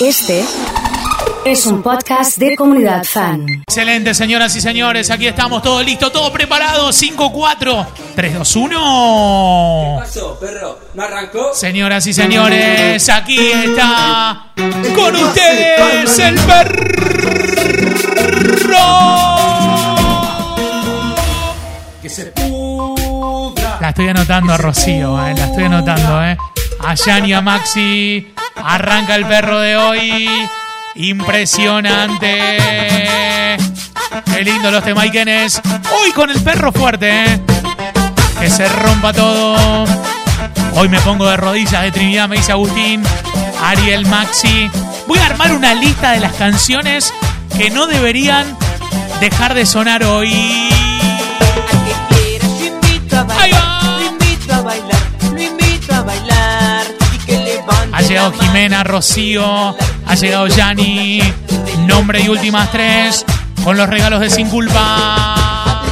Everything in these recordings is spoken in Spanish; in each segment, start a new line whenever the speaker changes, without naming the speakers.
Este es un podcast de comunidad fan.
Excelente, señoras y señores. Aquí estamos, todo listo, todo preparado. 5, 4, 3, 2, 1.
pasó, perro? ¿No arrancó?
Señoras y señores, aquí está con ustedes el perro.
Que se pudra.
La estoy anotando a Rocío, eh, la estoy anotando, ¿eh? A Jan y a Maxi. Arranca el perro de hoy. Impresionante. Qué lindo los temaiquenes. Hoy con el perro fuerte, ¿eh? Que se rompa todo. Hoy me pongo de rodillas de Trinidad, me dice Agustín. Ariel Maxi. Voy a armar una lista de las canciones que no deberían dejar de sonar hoy. Ahí va. Llegado
la mano.
Jimena, Rocío, ha llegado Yanni, nombre y últimas tres, con los regalos de Sin Culpa.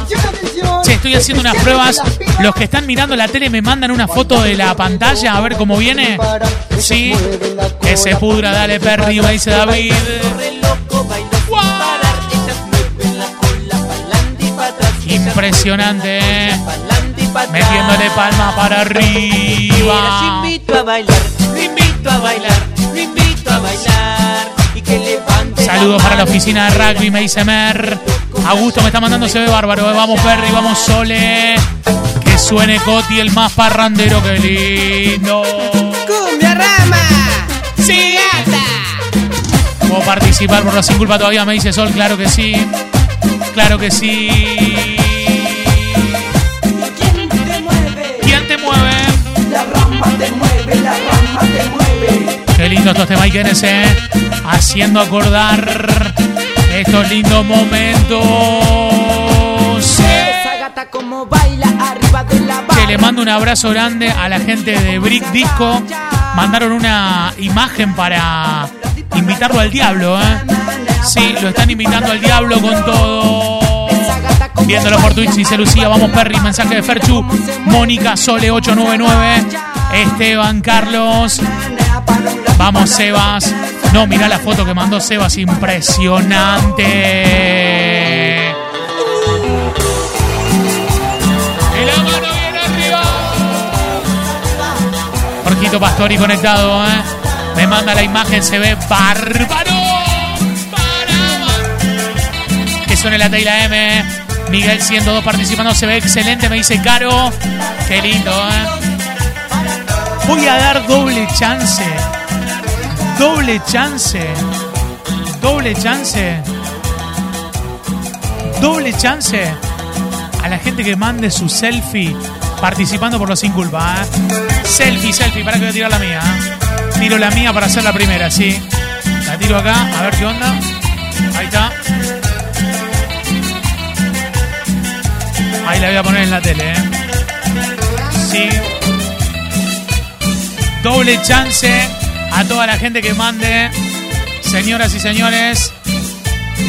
Che, estoy haciendo unas pruebas. Los que están mirando la tele me mandan una foto de la pantalla a ver cómo viene. Sí, que se pudra, dale Perry, me dice David. Impresionante, Metiéndole palma para arriba.
invito a bailar, lo invito a bailar, lo invito a bailar y que levante
Saludos para la oficina de rugby, me dice Mer. Augusto me está mandando, se ve bárbaro. Vamos Perry, vamos Sole. Que suene Coti, el más parrandero, que lindo.
¡Cumbia rama!
Sí. ¿Puedo participar por la sin culpa todavía? Me dice Sol, claro que sí. Claro que sí. Qué lindo estos temaiquenes, eh. Haciendo acordar estos lindos momentos. Che, le mando un abrazo grande a la gente de Brick Disco. Mandaron una imagen para invitarlo al diablo, ¿eh? Sí, lo están invitando al diablo con todo. Viéndolo por Twitch, dice Lucía, vamos Perry, mensaje de Ferchu, Mónica Sole 899, Esteban Carlos, vamos Sebas. No, mirá la foto que mandó Sebas, impresionante. Y la mano viene arriba. Jorgito Pastori conectado, ¿eh? Me manda la imagen, se ve bárbaro. Que suene la Teila M. Miguel 102 participando, se ve excelente, me dice Caro. Qué lindo, ¿eh? Voy a dar doble chance. Doble chance. Doble chance. Doble chance a la gente que mande su selfie participando por los sin culpa. ¿eh? Selfie, selfie, para que voy a tirar la mía. ¿eh? Tiro la mía para hacer la primera, sí. La tiro acá, a ver qué onda. Ahí está. Ahí la voy a poner en la tele, ¿eh? Sí. Doble chance a toda la gente que mande, señoras y señores,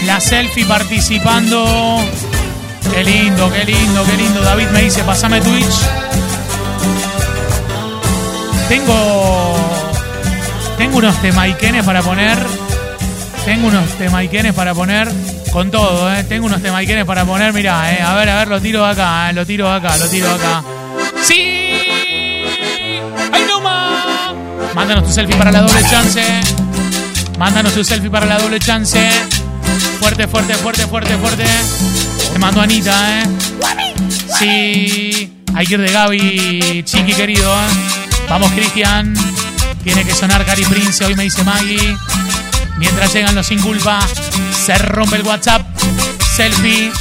la selfie participando. Qué lindo, qué lindo, qué lindo. David me dice, pasame Twitch. Tengo. Tengo unos temaiquenes para poner. Tengo unos temaiquenes para poner. Con todo, ¿eh? Tengo unos temaiquenes para poner. Mirá, ¿eh? A ver, a ver, lo tiro acá, ¿eh? Lo tiro acá, lo tiro acá. ¡Sí! ¡Ay, no! Mándanos tu selfie para la doble chance. Mándanos tu selfie para la doble chance. Fuerte, fuerte, fuerte, fuerte, fuerte. Te mando Anita, ¿eh? Sí. Hay que ir de Gaby, chiqui querido, ¿eh? Vamos, Cristian. Tiene que sonar Cari Prince, hoy me dice Maggie. Mientras llegan los sin culpa, se rompe el WhatsApp. Selfie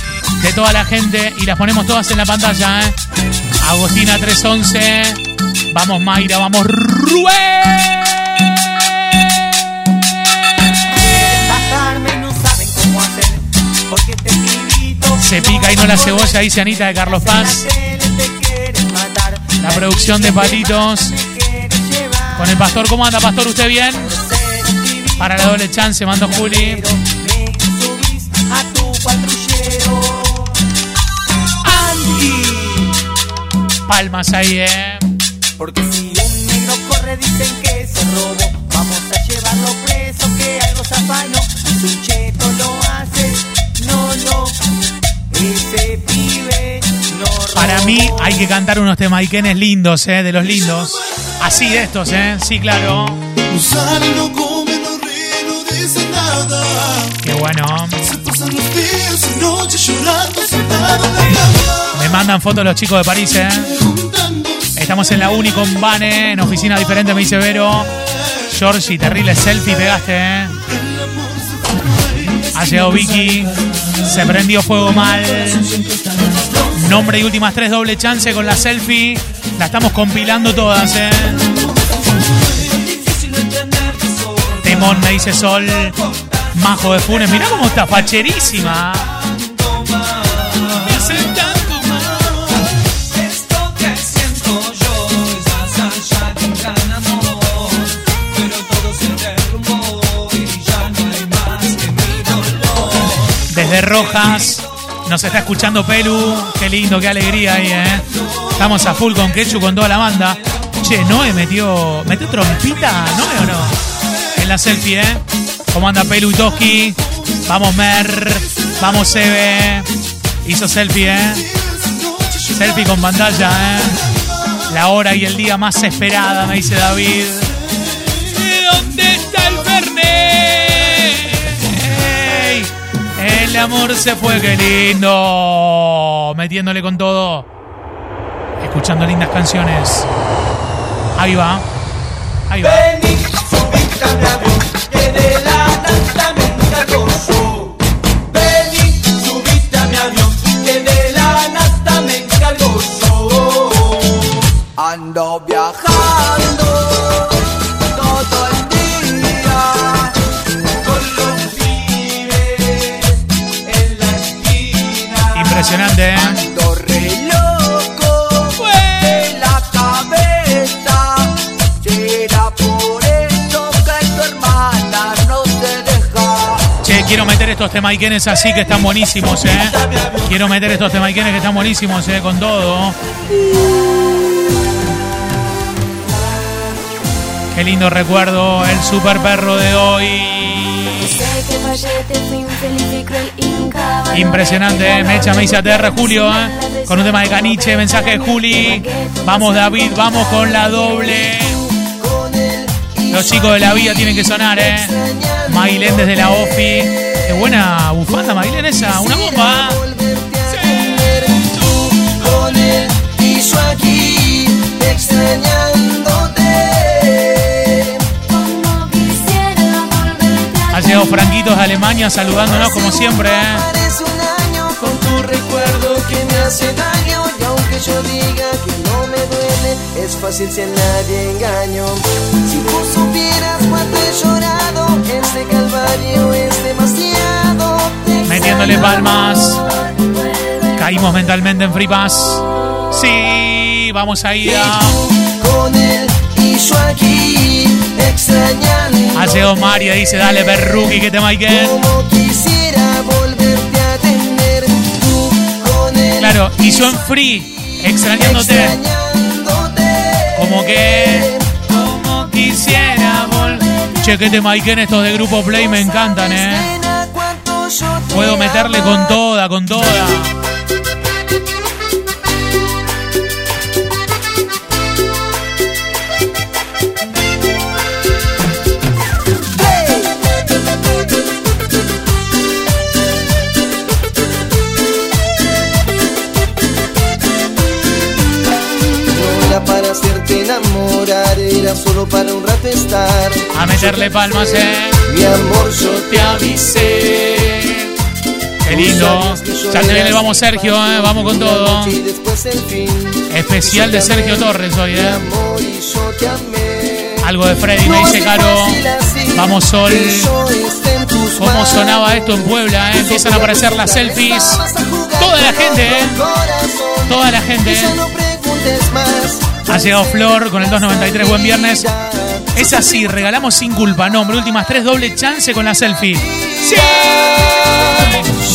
de toda la gente y las ponemos todas en la pantalla, ¿eh? Agostina 311. Vamos, Mayra, vamos, Rubén. Se pica y no la cebolla, dice Anita de Carlos Paz. La producción de palitos. Con el pastor, ¿cómo anda, pastor? ¿Usted bien? Para la doble chance, mando Juli. Palmas ahí, ¿eh?
Porque si un negro corre dicen que se robó. Vamos a llevarlo preso, un cheto lo hace. No, no, ese pibe no
Para mí hay que cantar unos temaiquenes lindos, ¿eh? De los lindos. Así de estos, ¿eh? Sí, claro.
No sale, no come, no ríe, no dice nada.
Qué bueno.
Se pasan los días y noches llorando sentado en la cama.
Me mandan fotos los chicos de París, ¿eh? Estamos en la Uni con Vane, en oficina diferente, me dice Vero. Georgie, terrible selfie pegaste, ¿eh? Ha llegado Vicky. Se prendió fuego mal. Nombre y últimas tres doble chance con la selfie. La estamos compilando todas, ¿eh? Temón, me dice Sol. Majo de Funes. Mirá cómo está facherísima. Rojas nos está escuchando Pelu. Qué lindo, qué alegría ahí, ¿eh? Estamos a full con Quechu, con toda la banda. Che, Noé metió, metió trompita, ¿Noé o no? En la selfie, ¿eh? ¿Cómo anda Pelu y Toski? Vamos Mer, vamos Eve. Hizo selfie, ¿eh? Selfie con pantalla, ¿eh? La hora y el día más esperada, me dice David. Amor se fue, qué lindo. Metiéndole con todo. Escuchando lindas canciones. Ahí va. Ahí va. Estos así que están buenísimos, ¿eh? Quiero meter estos temaiquenes que están buenísimos, ¿eh? Con todo. Qué lindo recuerdo el super perro de hoy. Impresionante. Mecha me
valoré
ATR Julio, ¿eh? Con un tema de caniche, mensaje de Juli. Vamos David, vamos con la doble. Los chicos de la vida tienen que sonar, ¿eh? Mailén desde la OFI. Qué buena bufanda, Mailén, esa. Una bomba.
Tú con él y yo aquí extrañándote.
Como quisiera volverte a
Ha llegado Franquitos de Alemania saludándonos como siempre, ¿eh?
Parece un año con tu recuerdo que me hace daño y aunque yo diga que no me duele es fácil si a nadie engaño. Si vos supieras cuánto he llorado este calvario es demasiado. Te
Metiéndole palmas. Caímos mentalmente en Free Pass. Sí, vamos a ir a...
Con él y yo aquí extrañando.
Ha llegado María, dice, dale, perruqui, que te maiquen.
Como quisiera volverte a tener tú con él.
Claro, y yo en Free, extrañándote.
Extrañándote.
Che, que te maiquen estos de Grupo Play me encantan, eh. Puedo meterle con toda, con toda. A meterle palmas, eh.
Mi amor, yo te
avisé. Qué lindo. Ya te viene, vamos Sergio, eh. Vamos con todo. Especial de Sergio Torres hoy, eh. Algo de Freddy, me dice Caro. Vamos Sol. ¿Cómo
¿Cómo
sonaba esto en Puebla? eh? Empiezan a aparecer las selfies. Toda la gente, ¿eh? Toda la gente, ¿eh? Ha llegado Flor con el 293, buen viernes. Es así, regalamos sin culpa. Nombre, últimas tres, doble chance con la selfie. ¡Sí!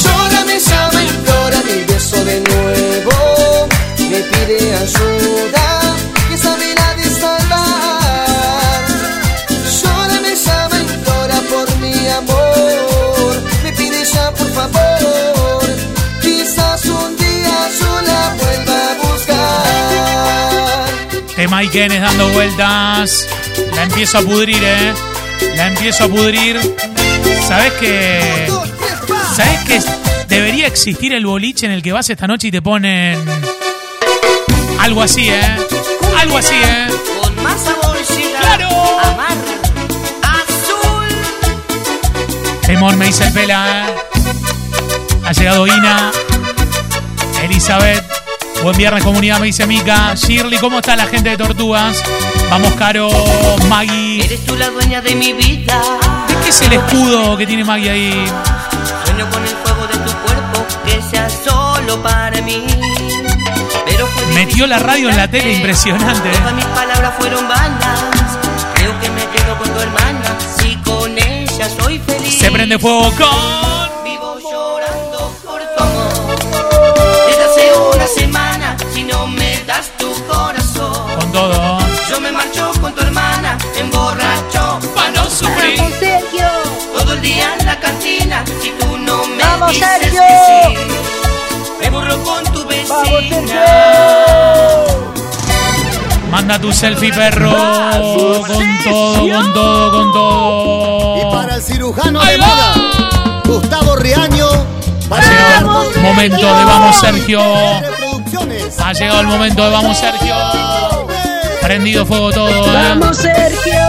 Llora, me llama, implora mi beso de nuevo. Me pide ayuda, que sabe de salvar. Llora, me llama, implora por mi amor.
Me pide ya, por favor. Quizás un día yo la vuelva a buscar. Tema y Ken es dando vueltas. Empiezo a pudrir, ¿eh? La empiezo a pudrir. ¿Sabes que ¿Sabes que debería existir el boliche en el que vas esta noche y te ponen algo así, ¿eh? Algo así, ¿eh?
Con más sabor
¡Claro!
Amar Azul
Temón me dice el pela, ¿eh? Ha llegado Ina, Elizabeth. Buen viernes, comunidad, me dice Mica. Shirley, ¿cómo está la gente de Tortugas? Vamos, Caro, Maggie.
Eres tú la dueña de mi vida
¿De qué es el escudo que tiene Maggie ahí?
Sueño con el fuego de tu cuerpo Que sea solo para mí Pero
Metió la radio en la tele, impresionante, ¿eh?
Todas mis palabras fueron vanas Creo que me quedo con tu hermana Si con ella soy feliz
Se prende fuego con...
Si tú no me
¡Vamos,
dices
Sergio!
que sí Me borro con tu vecina
Manda tu selfie, perro. Con todo, con todo, con todo.
Y para el cirujano
¡Ahí
de
va!
moda, Gustavo Riaño.
Ha llegado el momento de Vamos Sergio. Ha llegado el momento de Vamos Sergio. Prendido fuego todo, ¿eh?
Vamos, Sergio.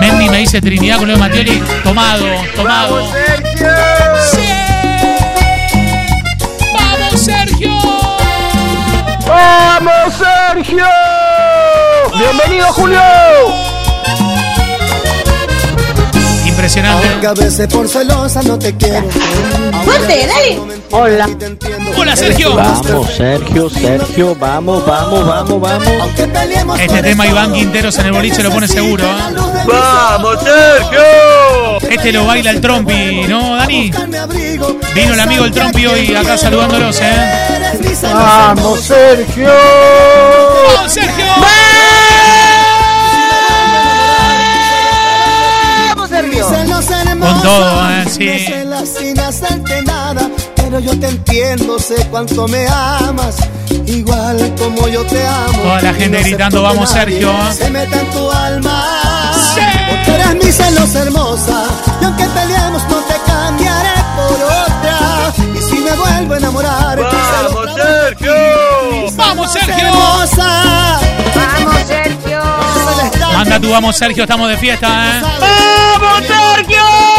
Mendy me dice Trinidad con lo de Mattioli. Tomado, ¡Sí! ¡Vamos, Sergio!
Vamos, Sergio. Bienvenido, Julio.
Impresionante.
Aunque a veces por celosa no te quiero.
Fuerte, dale. Hola.
Hola, Sergio.
Vamos, Sergio, Sergio, vamos, vamos, vamos, vamos.
Este tema Iván Quinteros en el boliche lo pone seguro, ¿eh?
¡Vamos, Sergio!
Este lo baila el Trompi, ¿no, Dani? Vino el amigo el Trompi hoy acá saludándolos, ¿eh?
Vamos, Sergio.
¡Vamos, Sergio! Con todo, ¿eh? Sí.
Sin hacerte nada, pero yo te entiendo, sé cuánto me amas, igual como yo te amo.
Toda la gente
no
gritando, "Vamos, Sergio".
Se meta en tu alma.
Sí.
Porque eres mi celosa hermosa, y aunque peleemos no te cambiaré por otra. Y si me vuelvo a enamorar,
¡Vamos, Sergio!
¡Vamos, Sergio!
Hermosa.
Vamos, Sergio.
Manda tu vamos, Sergio, estamos de fiesta, ¿eh?
¡Vamos, Sergio!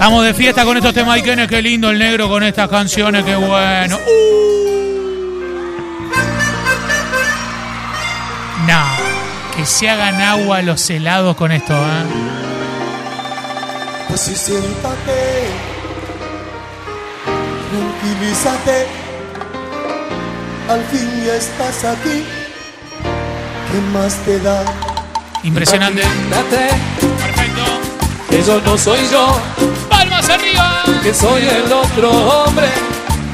Estamos de fiesta con estos temas Ikenes, qué lindo el negro con estas canciones, qué bueno. Uh. No, que se hagan agua los helados con esto, ¿eh?
Así siéntate, tranquilízate, al fin ya estás aquí. ¿Qué más te da?
Impresionante. Perfecto.
yo no soy yo,
arriba.
que soy el otro hombre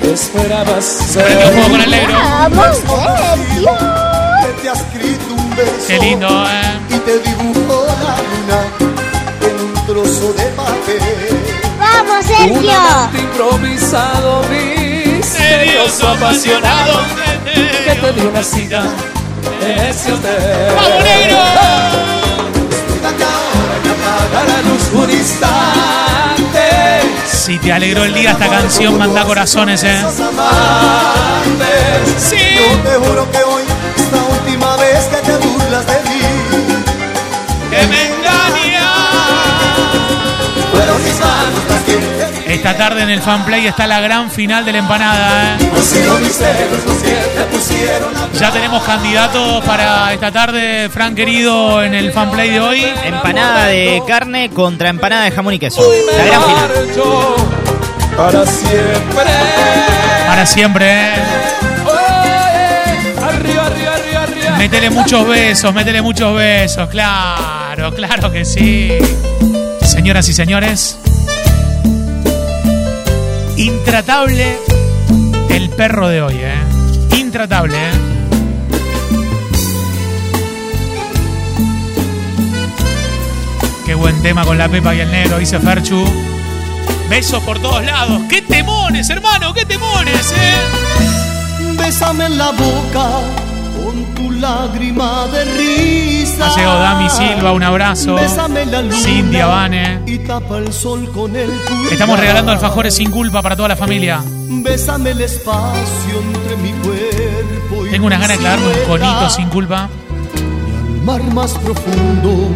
que esperabas ser.
fuego con el negro.
Vamos, Sergio.
Que te ha escrito un beso
Qué lindo, ¿eh?
y te dibujó la luna en un trozo de papel.
Vamos,
Un amante improvisado, misterioso, apasionado, que te dio una cita en ese hotel.
¡Vamos, negro!
Cuídate ahora que apaga la luz
Un instante,
Si te alegró el día esta canción, manda corazones, ¿eh? Sí.
Yo te juro que hoy es la última vez que te burlas de mí.
Que me engaña.
Fueron mis manos
Esta tarde en el fanplay está la gran final de la empanada, ¿eh? Ya tenemos candidatos para esta tarde, Fran querido, en el fanplay de hoy.
Empanada de carne contra empanada de jamón y queso. La gran final.
para siempre.
Para siempre, ¿eh?
Oye, arriba, arriba, arriba, arriba.
Métele muchos besos, métele muchos besos, claro, claro que sí. Señoras y señores, intratable el perro de hoy, ¿eh? Intratable, ¿eh? Qué buen tema con la Pepa y el negro, dice Ferchu. Besos por todos lados. ¡Qué temones, hermano! ¡Qué temones, eh!
Bésame en la boca
lágrima de risa.
Ha llegado Dami Silva, un abrazo.
Bésame la luna
Cindy Abane.
Y tapa el sol con el pulgar.
Estamos regalando alfajores sin culpa para toda la familia.
Bésame el espacio entre mi cuerpo y
Tengo unas ganas de clavarme un conito sin culpa.
Al mar más profundo,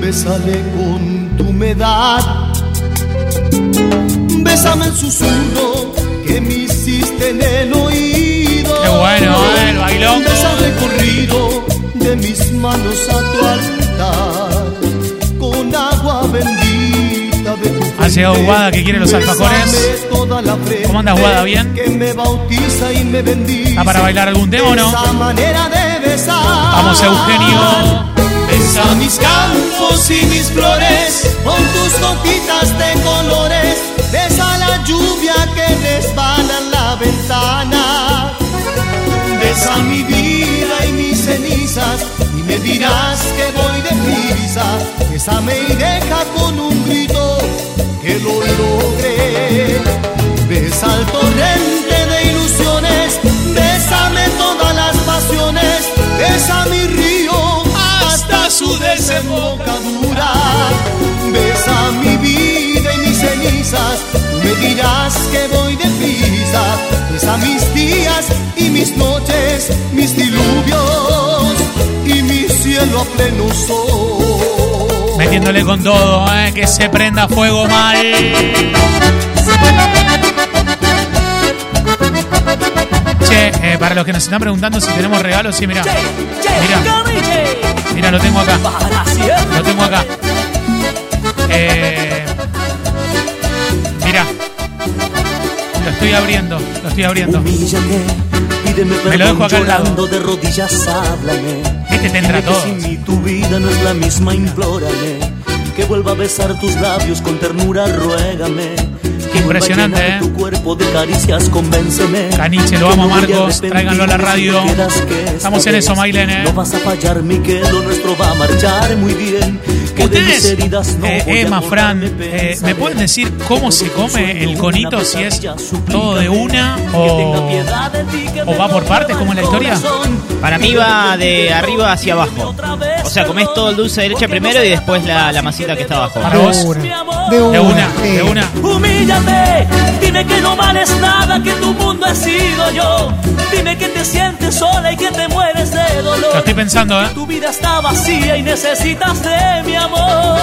bésale con tu humedad. Bésame el susurro que me hiciste en el
bueno, el.
Besa el recorrido de mis manos a tu altar. Con agua bendita de tu
Ha llegado
fuente.
Guada que quiere los alfajores. ¿Cómo andas, Guada? ¿Bien?
Que me bautiza y me bendice.
¿Está para bailar algún tema o no? Vamos, Eugenio.
Besa mis campos y mis flores con tus gotitas de colores. Besa la lluvia que resbala en la ventana. Besa mi vida y mis cenizas y me dirás que voy deprisa. Bésame y deja con un grito que lo logré. Besa el torrente de ilusiones, bésame todas las pasiones, besa mi río hasta su desembocadura. Me dirás que voy deprisa. Besa mis días y mis noches, mis diluvios y mi cielo a pleno sol.
Metiéndole con todo, eh, que se prenda fuego mal. Che, eh, para los que nos están preguntando si tenemos regalos, sí, mira. Mira, mira, lo tengo acá. Lo tengo acá. Eh, estoy abriendo, lo estoy abriendo.
Humíllate, pídeme
Me lo dejo acá al lado.
llorando de rodillas, háblame.
Este tendrá todo.
Si mi tu vida no es la misma, implórame. Que vuelva a besar tus labios con ternura, ruégame. Que
Impresionante, ¿eh?
tu cuerpo de caricias, convénceme.
Caniche, lo amo, Marcos. Tráiganlo a la radio. Estamos en eso, Mailene.
No vas a fallarme, que lo nuestro va a marchar muy bien.
Ustedes, eh, Emma, Fran, eh, ¿me pueden decir cómo se come el conito? Si es todo de una o, o va por partes, como en la historia.
Para mí va de arriba hacia abajo. O sea, comés todo el dulce de leche primero y después la, la masita que está abajo.
Para vos,
De
de una, de una.
Humíllate, dime que no vales nada, que tu mundo he sido yo. Dime que te sientes sola y que te mueres de
Lo
dolor.
estoy pensando, ¿eh?
Tu vida está vacía y necesitas de mi amor.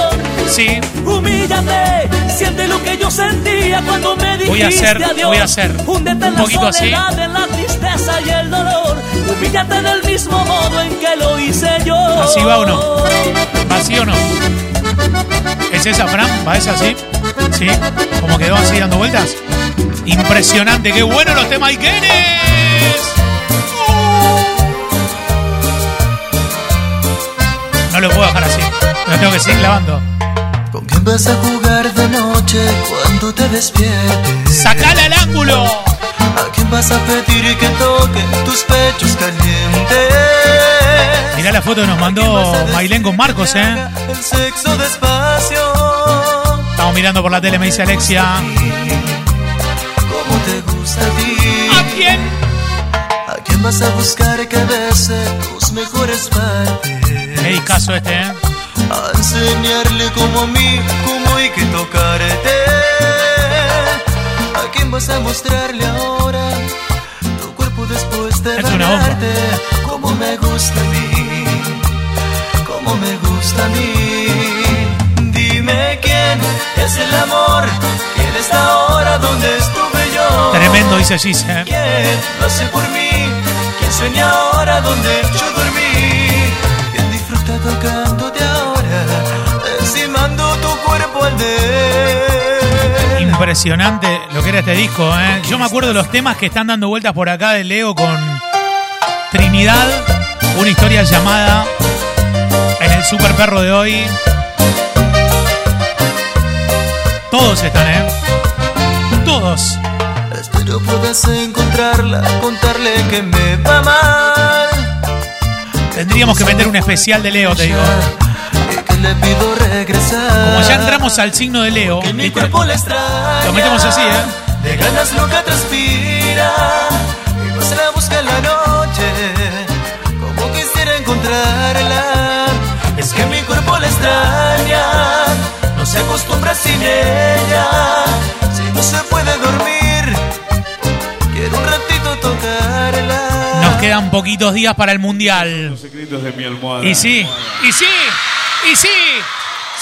Sí,
Humíllate, siente lo que yo sentía cuando me dijiste
Voy a hacer-
adiós.
voy a hacer un
la
poquito así.
en la tristeza y el dolor. Humíllate del mismo modo en que lo hice yo.
¿Así va o no? ¿Va así o no? ¿Es esa, Fran? ¿Va esa así? ¿Sí? ¿Como quedó así dando vueltas? Impresionante, qué bueno los temas No lo puedo dejar así. Lo tengo que seguir clavando.
¿Con quién vas a jugar de noche cuando te despiertes?
¡Sacala al ángulo!
¿A quién vas a pedir que toque tus pechos calientes?
Mirá la foto que nos mandó Mailén con Marcos, ¿eh?
El sexo despacio,
Estamos mirando por la tele, me dice Alexia.
como te gusta a ti.
¿A quién?
¿A quién vas a buscar que bese tus mejores partes?
Me caso este, ¿eh?
A enseñarle como a mí, cómo hay que tocarte. ¿A quién vas a mostrarle ahora después de
Es una bomba.
bañarte? Como me gusta a mí, como me gusta a mí. Dime quién es el amor, quién está ahora donde estuve yo.
Tremendo, dice Gis, ¿eh?
¿Quién lo hace por mí? ¿Quién sueña ahora donde yo dormí? ¿Quién disfruta tocándote ahora? Encimando tu cuerpo al de.
Impresionante lo que era este disco, ¿eh? Yo me acuerdo de los temas que están dando vueltas por acá de Leo con Trinidad, una historia llamada en el Super Perro de hoy. Todos están, ¿eh? Todos.
Espero puedas encontrarla, contarle que me va mal.
Tendríamos que meter un especial de Leo, te digo.
Le pido regresar.
Como ya entramos al signo de Leo,
Que mi cuerpo le extraña.
Lo metemos así, ¿eh?
De ganas loca transpira. Y vas a la busca en la noche. Como quisiera tocarla. Es que mi cuerpo la extraña, no se acostumbra sin ella. Si no se puede dormir, quiero un ratito tocarla.
Nos quedan poquitos días para el Mundial.
Los secretos de mi almohada.
Y sí, y sí, y sí.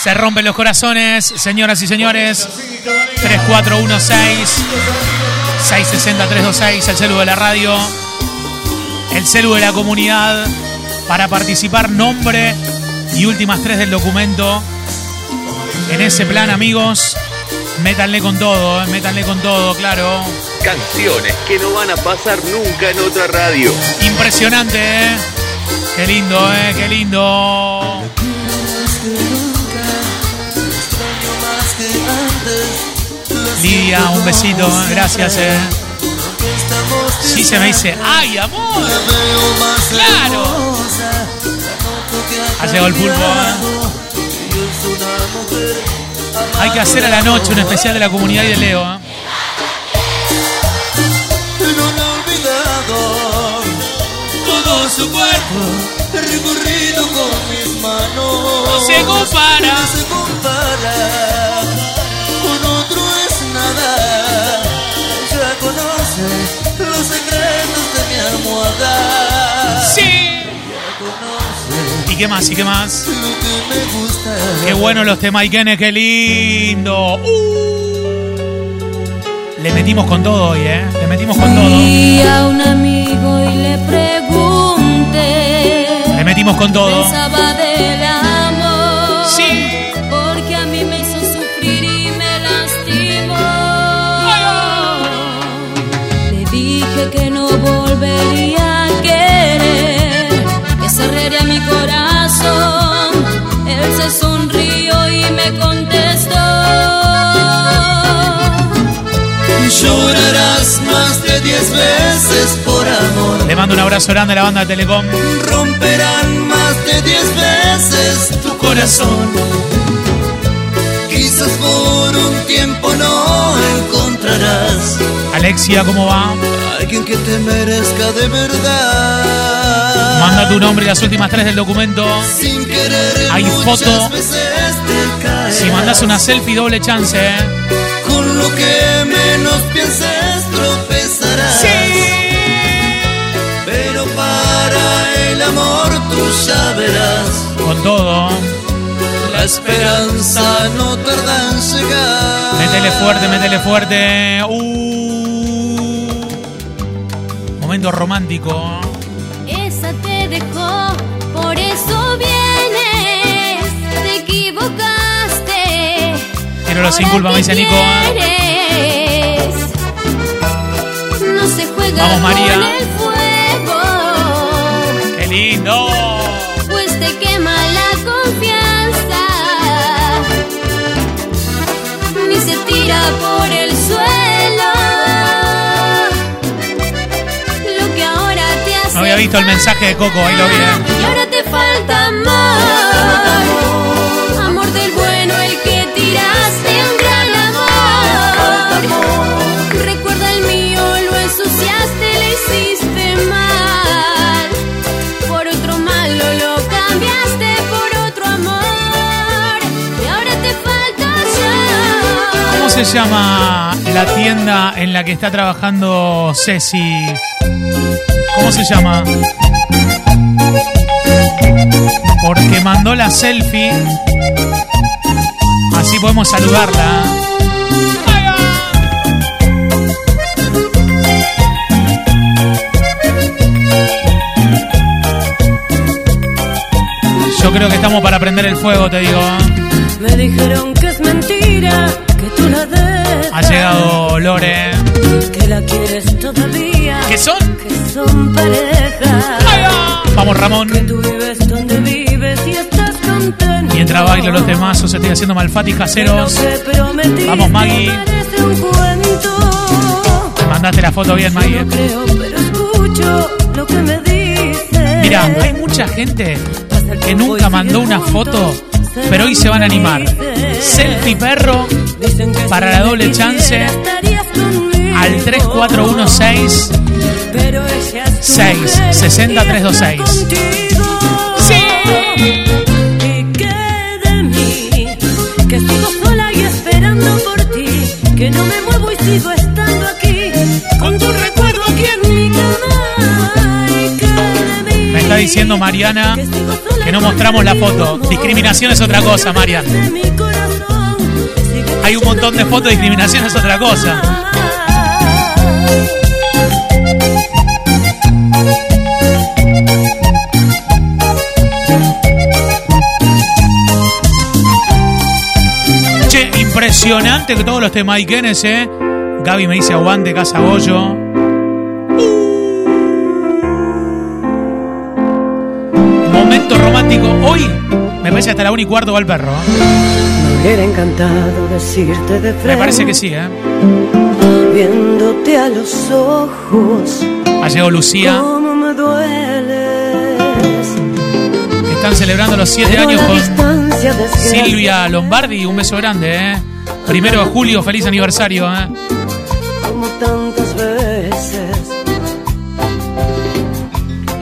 Se rompen los corazones, señoras y señores. 3416 660 326, el celu de la radio. El celu de la comunidad. Para participar, nombre y últimas tres del documento. En ese plan, amigos, métanle con todo, eh, métanle con todo, claro.
Canciones que no van a pasar nunca en otra radio.
Impresionante, ¿eh? Qué lindo, ¿eh? Qué lindo. Lidia, un besito, gracias, ¿eh? Sí se me dice, ¡ay, amor! ¡Claro! Ha llegado el pulpo, ¿eh? Hay que hacer a la noche un especial de la comunidad y de Leo, ¿eh?
No lo he olvidado todo su cuerpo recorrido con mis manos.
No se compara.
No se compara. Conoce los secretos de mi almohada.
Sí. ¿Y qué más? ¿Y qué más?
lo que me gusta.
Qué bueno los temaiquenes, qué lindo. Uh. Le metimos con todo hoy, ¿eh? Le metimos con todo.
A un amigo y le pregunté.
Le metimos con todo.
Pensaba del amor.
Llorarás más de diez veces por amor.
Le mando un abrazo grande a la banda de Telecom.
Romperán más de diez veces tu corazón. Quizás por un tiempo no encontrarás
Alexia, ¿cómo va?
alguien que te merezca de verdad.
Manda tu nombre y las últimas tres del documento.
Sin querer
Hay foto.
veces te.
Si mandas una selfie, doble chance, ¿eh?
Ya verás.
Con todo.
La esperanza no tarda en llegar.
Métele fuerte, métele fuerte. Uh. Momento romántico.
Esa te dejó, por eso vienes. Te equivocaste.
Quiero los sin culpa, me dice Nico.
No se juega
Vamos, María.
con el fuego,
¡Qué lindo!
Tira por el suelo. Lo que ahora te hace
No había visto el mensaje de Coco, ahí lo vi. ¿eh?
y ahora te falta amor. Amor del bueno, el que tiraste un gran amor.
Se llama la tienda en la que está trabajando Ceci? ¿Cómo se llama? Porque mandó la selfie. Así podemos saludarla. Yo creo que estamos para prender el fuego, te digo.
Me dijeron que es mentira,
Ha llegado Lore.
Que la quieres todavía.
¿Qué son?
Que son pareja.
Vamos, Ramón.
Que tú vives donde vives y estás contento.
Mientras bailo los temazos, estoy haciendo malfatis caseros. Vamos, Maggie. mandaste la foto bien, Maggie.
No creo, pero escucho lo que me dices.
Mira, hay mucha gente que nunca mandó una foto, pero hoy se van a animar. Selfie perro para la doble chance al 3416 6 60 326. ¡Sí!
Que sigo sola y esperando por ti. Que no me muevo y sigo estando aquí. Con tu recuerdo aquí en mi cama. ¿Y qué de mí?
Me está diciendo Mariana que no mostramos la foto. Discriminación es otra cosa, Marian.
De.
Hay un montón de fotos, discriminación es otra cosa. Che, impresionante que todos los temaiquenes, eh. Gaby me dice aguante, Casa Goyo. Momento romántico. Hoy me parece hasta la 1 y cuarto va el perro. ¿eh?
Me hubiera encantado decirte de frente.
Me parece que sí, ¿eh?
Viéndote a los ojos.
Ha llegado Lucía.
Cómo me dueles.
Están celebrando los 7
Pero
años con. Silvia Lombardi. Un beso grande, ¿eh? Primero de julio, feliz aniversario, ¿eh?
como tantas veces.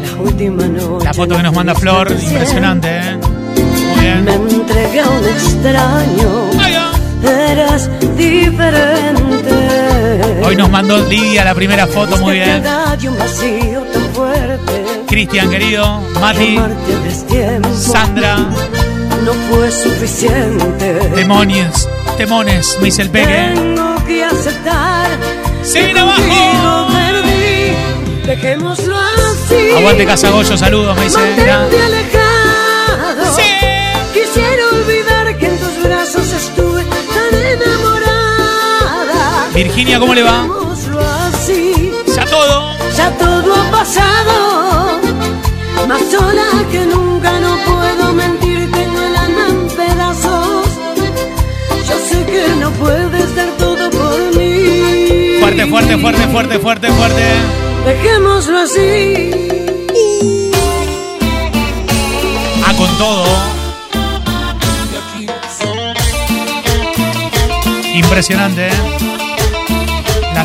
La última noche.
La foto que nos manda Flor, impresionante, ¿eh? Bien.
Me entregué a un extraño. Eras diferente.
Hoy nos mandó Lidia la primera foto, muy bien. Cristian, querido, Mati, Sandra,
No fue suficiente.
Demonios, Temones, me dice el peque.
Tengo que aceptar.
¡Se
que
viene abajo!
Dejémoslo así.
Aguante Casagoyo, saludos, me dice. Virginia, ¿cómo le va?
Así.
Ya todo.
Ya todo ha pasado. Más sola que nunca no puedo mentir. Tengo el alma en pedazos. Yo sé que no puedes dar todo por mí.
Fuerte, fuerte, fuerte, fuerte, fuerte, fuerte.
Dejémoslo así.
Ah, con todo. Impresionante, ¿eh?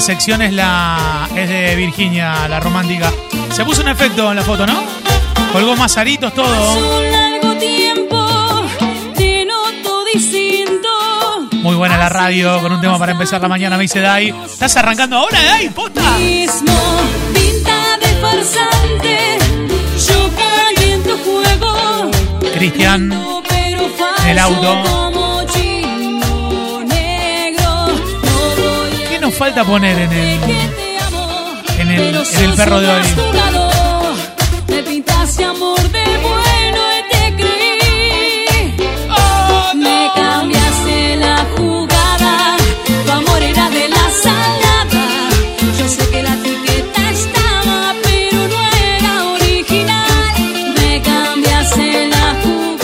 La sección es la es de Virginia, la romántica. Se puso un efecto en la foto, ¿no? Colgó todo.
Te noto distinto.
Muy buena la radio, con un tema para empezar la mañana, me dice Dai. ¿Estás arrancando ahora, Dai? ¡Posta!
Mismo pinta de farsante. Yo juego.
Cristian, en el auto. Nos falta poner en el, en el, en el perro de hoy?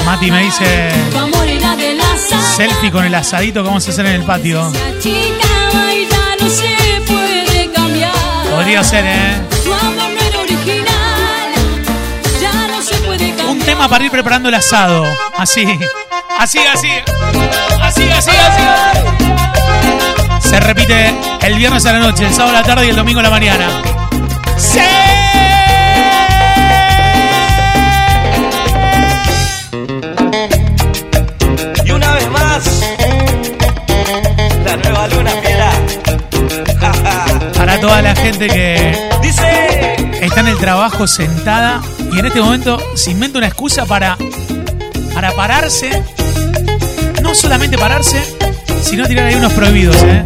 Mati me dice selfie con el asadito que vamos a hacer en el patio. Podría ser, ¿eh? Un tema para ir preparando el asado. Así. Así, así. Así, así, así. Se repite el viernes a la noche, el sábado a la tarde y el domingo a la mañana. ¡Sí! Toda la gente que
Dice,
está en el trabajo sentada y en este momento se inventa una excusa para, para pararse. No solamente pararse, sino tirar ahí unos prohibidos, ¿eh?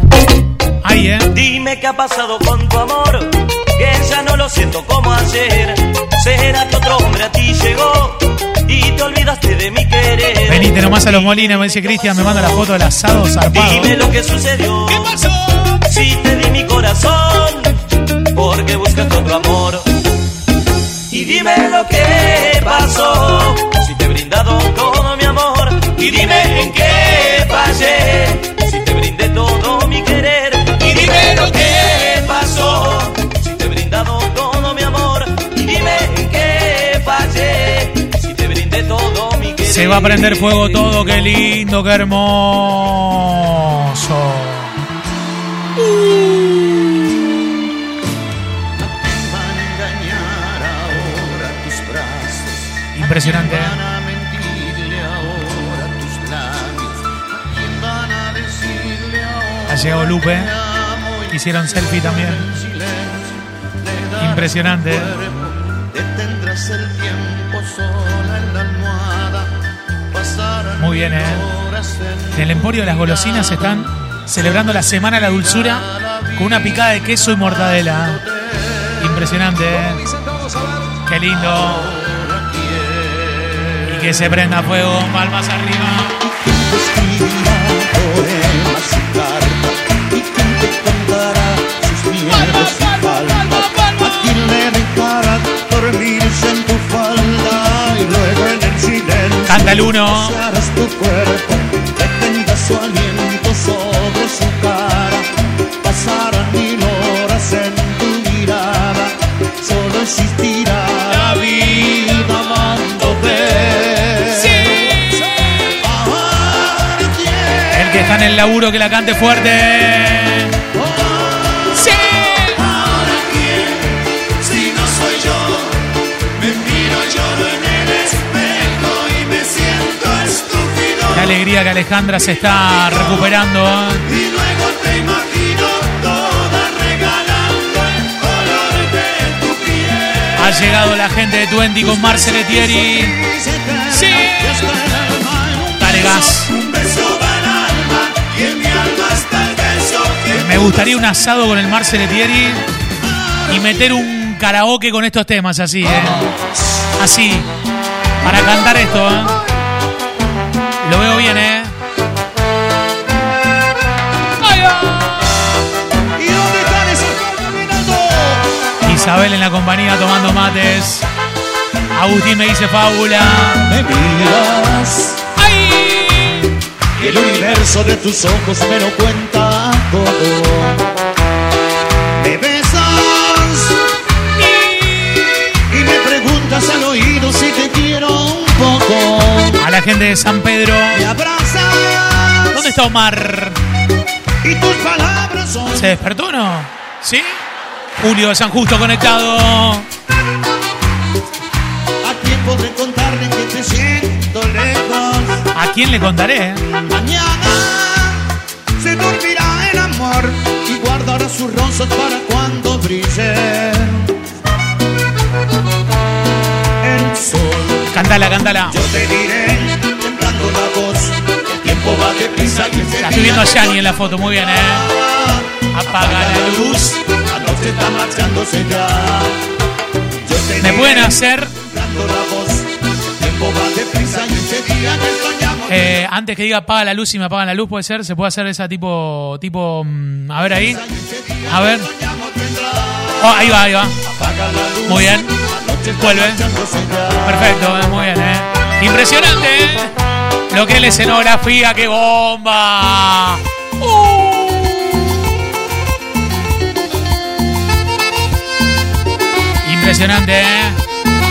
Ahí, ¿eh?
dime qué ha pasado con tu amor, que ya no lo siento como ayer. ¿Será que otro hombre a ti llegó y te olvidaste de mi querer?
Venite nomás a los molinos, me dice Cristian, me manda la foto del asado zarpado.
Dime lo que sucedió.
¿Qué pasó?
Si te di mi corazón, porque buscaste otro amor. Y dime lo que pasó. Si te he brindado todo mi amor. Y dime en qué fallé. Si te brindé todo mi querer. Y dime lo que pasó. Si te he brindado todo mi amor. Y dime en qué fallé. Si te brindé todo mi querer.
Se va a prender fuego todo, qué lindo, qué hermoso. impresionante. ¿eh? Ha llegado Lupe. ¿eh? Hicieron selfie también. Impresionante.
¿eh?
Muy bien, ¿eh?
En
el Emporio de las Golosinas están celebrando la Semana de la Dulzura con una picada de queso y mortadela. Impresionante, ¿eh? Qué lindo. Que se prenda fuego, palmas arriba. Canta el uno.
tu cuerpo, su aliento
Está en el laburo que la cante fuerte. ¡Sí!
Ahora quién, si no soy yo, me miro, lloro en el espejo y me siento estúpido.
Qué alegría que Alejandra se está recuperando. ¿eh?
Y luego te imagino toda regalando el color de tu piel.
Ha llegado la gente de Twenty con Marcel Etieri. ¡Sí! Dale gas. Me gustaría un asado con el Marcel Etieri y meter un karaoke con estos temas así, ¿eh? Así. Para cantar esto, ¿eh? Lo veo bien, ¿eh?
¿Y dónde están esos?
Isabel en la compañía tomando mates. Agustín me dice fábula.
Me miras. Y el universo de tus ojos me lo cuenta todo. Me besas y, y me preguntas al oído si te quiero un poco.
A la gente de San Pedro.
Me abrazas
¿Dónde está Omar?
y tus palabras son
¿Se despertó o no? ¿Sí? Julio de San Justo conectado.
a quién podré contarle
¿A quién le contaré? eh?
Mañana se dormirá el amor y guardará sus rosas para cuando brille el sol.
Cántala, cántala.
Yo te diré, temblando la voz, el tiempo va deprisa y ese
La estoy viendo a Yani en la foto, muy bien, ¿eh? Apaga la luz.
La noche está marchándose ya. Yo te
¿Me
diré,
pueden hacer,
temblando la voz, el tiempo va deprisa y ese día que.
Eh, antes que diga apaga la luz y me apagan la luz, puede ser? ¿Se puede hacer esa tipo, tipo, mm, a ver ahí? A ver. Oh, ahí va, ahí va. Muy bien. Vuelve. Perfecto, eh, muy bien, ¿eh? Impresionante, ¿eh? Lo que es la escenografía, qué bomba. Impresionante, ¿eh?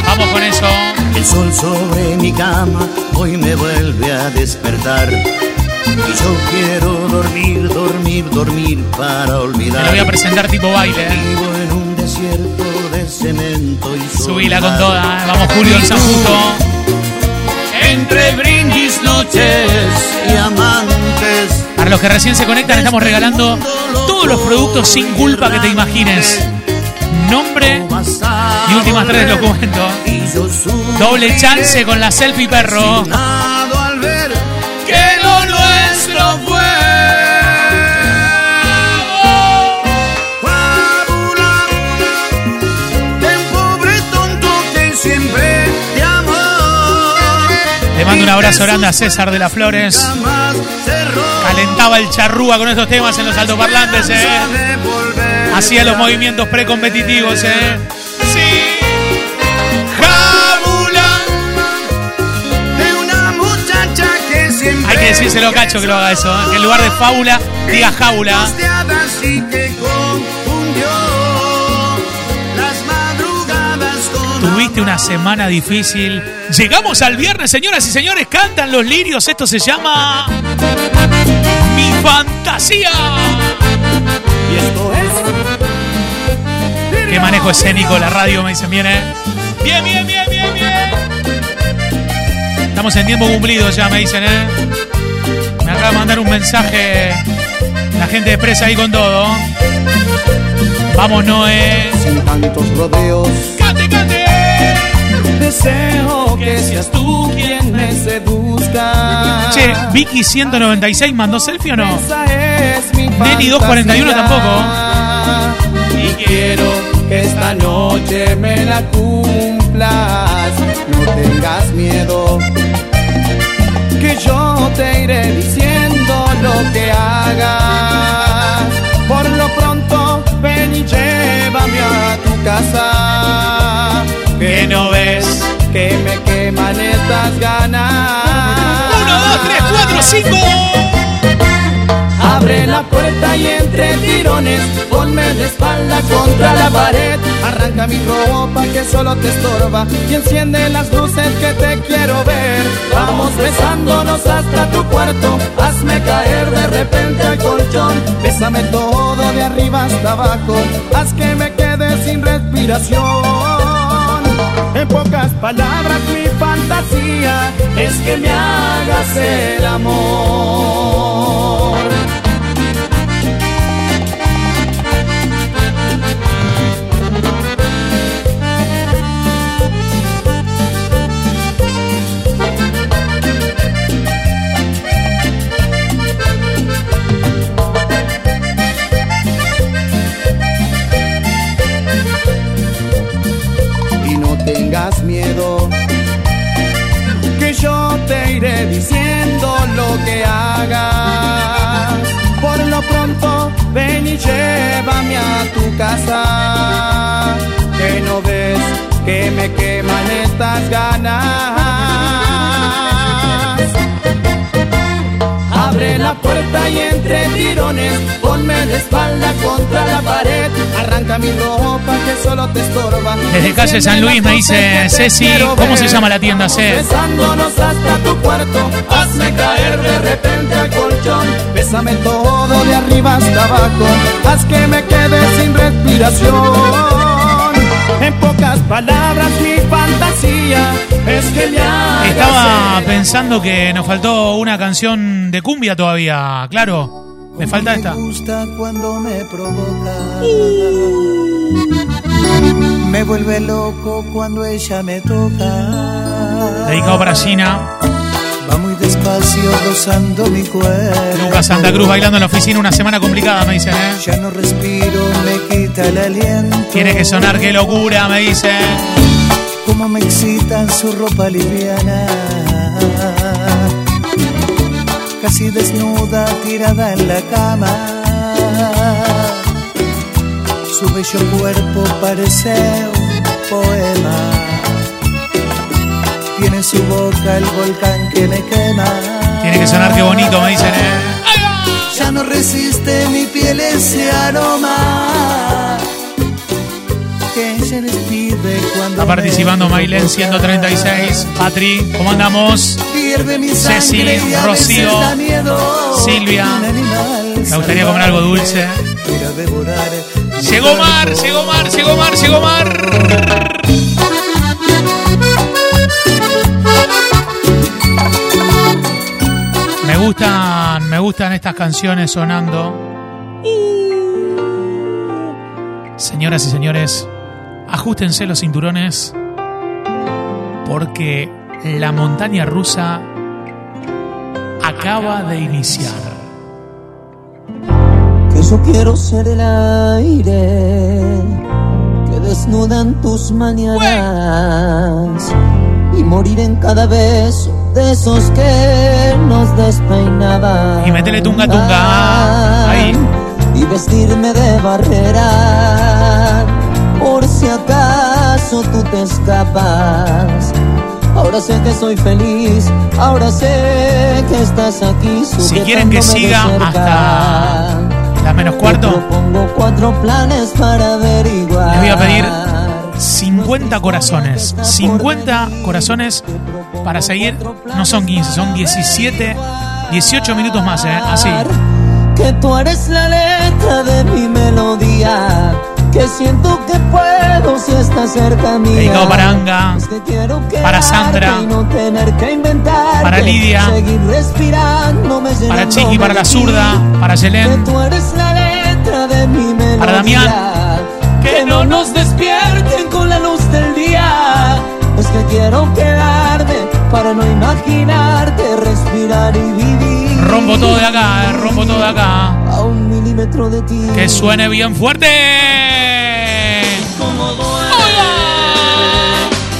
Vamos con eso.
El sol sobre mi cama hoy me vuelve a despertar. Y yo quiero dormir, dormir, dormir para
Te
olvidar.
lo voy a presentar tipo baile, ¿eh?
Vivo en un desierto de cemento y
Subila con toda, ¿eh? Vamos, Julio en San Justo.
Entre brindis, noches y amantes.
Para los que recién se conectan, estamos regalando todos los productos sin culpa que te imagines. Nombre y últimas tres documentos. Doble chance con la selfie perro.
al ver
que lo nuestro fue. Le mando un abrazo grande a César de las Flores. Calentaba el charrúa con estos temas en los altoparlantes, eh. Hacía los movimientos precompetitivos, eh.
Fábula de una muchacha que siempre
Hay que decírselo Cacho que lo haga eso, eh. que en lugar de fábula diga jaula. Tuviste una semana difícil. Llegamos al viernes, señoras y señores, cantan los lirios. Esto se llama Mi Fantasía.
Y esto es
Qué manejo escénico la radio, me dicen bien, ¿eh? Bien, bien, bien, bien, bien. Estamos en tiempo cumplido ya, me dicen, ¿eh? Me acaba de mandar un mensaje la gente de Expresa ahí con todo. Vamos, Noé.
Sin tantos rodeos.
¡Cante, cante!
Deseo que seas tú quien me seduzca.
Che, Vicky 196 mandó selfie o no?
Esa es mi
Nelly 241 tampoco.
Y quiero que esta noche me la cumplas. No tengas miedo. Que yo te iré diciendo lo que hagas. Por lo pronto, ven y llévame a tu casa. Que no ves que me queman estas ganas.
1, 2, 3, 4, 5.
Abre la puerta y entre tirones ponme de espalda contra la pared. Arranca mi ropa que solo te estorba y enciende las luces que te quiero ver. Vamos besándonos hasta tu cuarto, hazme caer de repente al colchón. Bésame todo de arriba hasta abajo, haz que me quede sin respiración. En pocas palabras mi fantasía es que me hagas el amor. Iré diciendo lo que hagas. Por lo pronto, ven y llévame a tu casa. Que no ves que me queman estas ganas. Abre la puerta y entre tirones ponme de espalda contra la pared. Arranca mi ropa que solo te estorba.
Desde calle San Luis me dice Ceci, ¿cómo se llama la tienda, C?
Besándonos hasta tu cuarto, hazme caer de repente al colchón. Bésame todo de arriba hasta abajo, haz que me quede sin respiración. En pocas palabras, mi fantasía es que me
Estaba pensando que nos faltó una canción de cumbia todavía. Claro, me falta esta.
Me gusta cuando me provoca. Me vuelve loco cuando ella me toca.
Dedicado para Gina.
Va muy despacio rozando mi cuerpo.
Lucas Santa Cruz bailando en la oficina. Una semana complicada, me dicen, ¿eh?
Ya no respiro, me quita el aliento.
Tiene que sonar, qué locura, me dicen.
Como me excita su ropa liviana. Casi desnuda, tirada en la cama. Su bello cuerpo parece un poema. Tiene en su boca el volcán que me quema.
Tiene que sonar, qué bonito, me dicen, ¿eh?
Ya no resiste mi piel ese aroma que se despide cuando
Está participando
me
Mailén 136. Patri, ¿cómo andamos?
Pierde mi sangre
Ceci, Rocío. Silvia. Me gustaría comer algo dulce. Llegó Mar, llegó Mar, llegó Mar, llegó Mar. Me gustan, me gustan estas canciones sonando. Señoras y señores, ajustense los cinturones porque la montaña rusa acaba de iniciar.
Que yo quiero ser el aire que desnudan tus mañanas y morir en cada beso de esos que nos despeinaban.
Y métele tunga tunga. Ahí.
Y vestirme de barrera por si acaso tú te escapas. Ahora sé que soy feliz, ahora sé que estás aquí.
Si quieren que siga hasta las menos cuarto,
Pongo cuatro planes para averiguar.
les voy a pedir 50 corazones. 50 corazones para seguir. No son 15, son 17, 18 minutos más, ¿eh? Así.
que tú eres la letra de mi melodía,
que siento que puedo si estás cerca mía.
Dedicado para Anga, para Sandra, para Lidia, para Chiqui, para la zurda, para Yelén. Para Damián.
Que no nos despierten quiero quedarme para no imaginarte, respirar y vivir.
rompo todo de acá, eh, rompo todo de acá.
A un milímetro de ti.
Que suene bien fuerte.
Como duele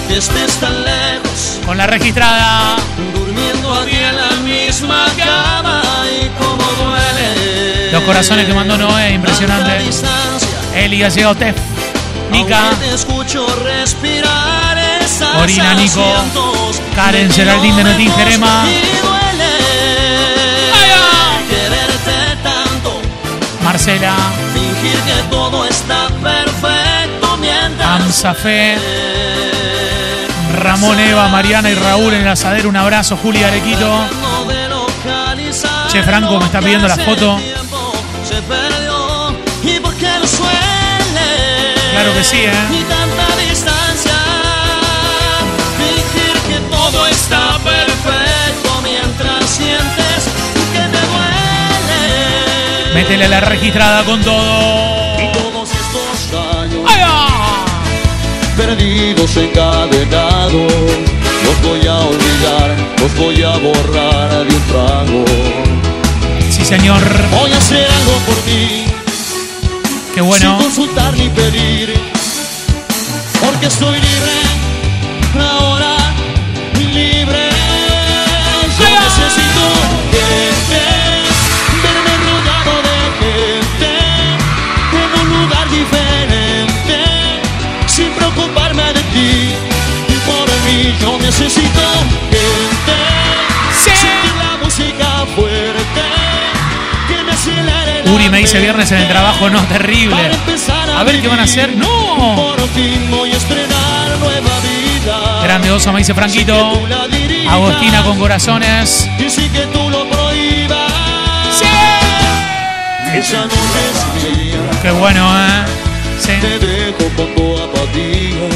que estés tan lejos,
Con la registrada.
durmiendo aquí en la misma cama y como duele.
Los corazones que mandó Noé, impresionante. Eli ha Tef. Nica,
te escucho respirar
Corina, Nico, Karen, Geraldine de Notín, Jerema. Marcela,
fingir que todo está perfecto mientras
Amsafe, Ramón, Eva, Mariana y Raúl en el asadero. Un abrazo, Juli Arequito. Che, Franco me está pidiendo la foto. Claro que sí, ¿eh? Métele la registrada con todo.
y todos estos años
¡Ay,
perdidos encadenados los voy a olvidar los voy a borrar de un trago
Sí, señor.
voy a hacer algo por ti
Qué bueno.
sin consultar ni pedir, porque estoy libre,
dice viernes en el trabajo, no, terrible. A ver qué van a hacer. ¡No! Grande oso, me dice Franquito. Agostina con corazones.
Sí.
Qué bueno, ¿eh? Sí.
Te dejo con tu apatía,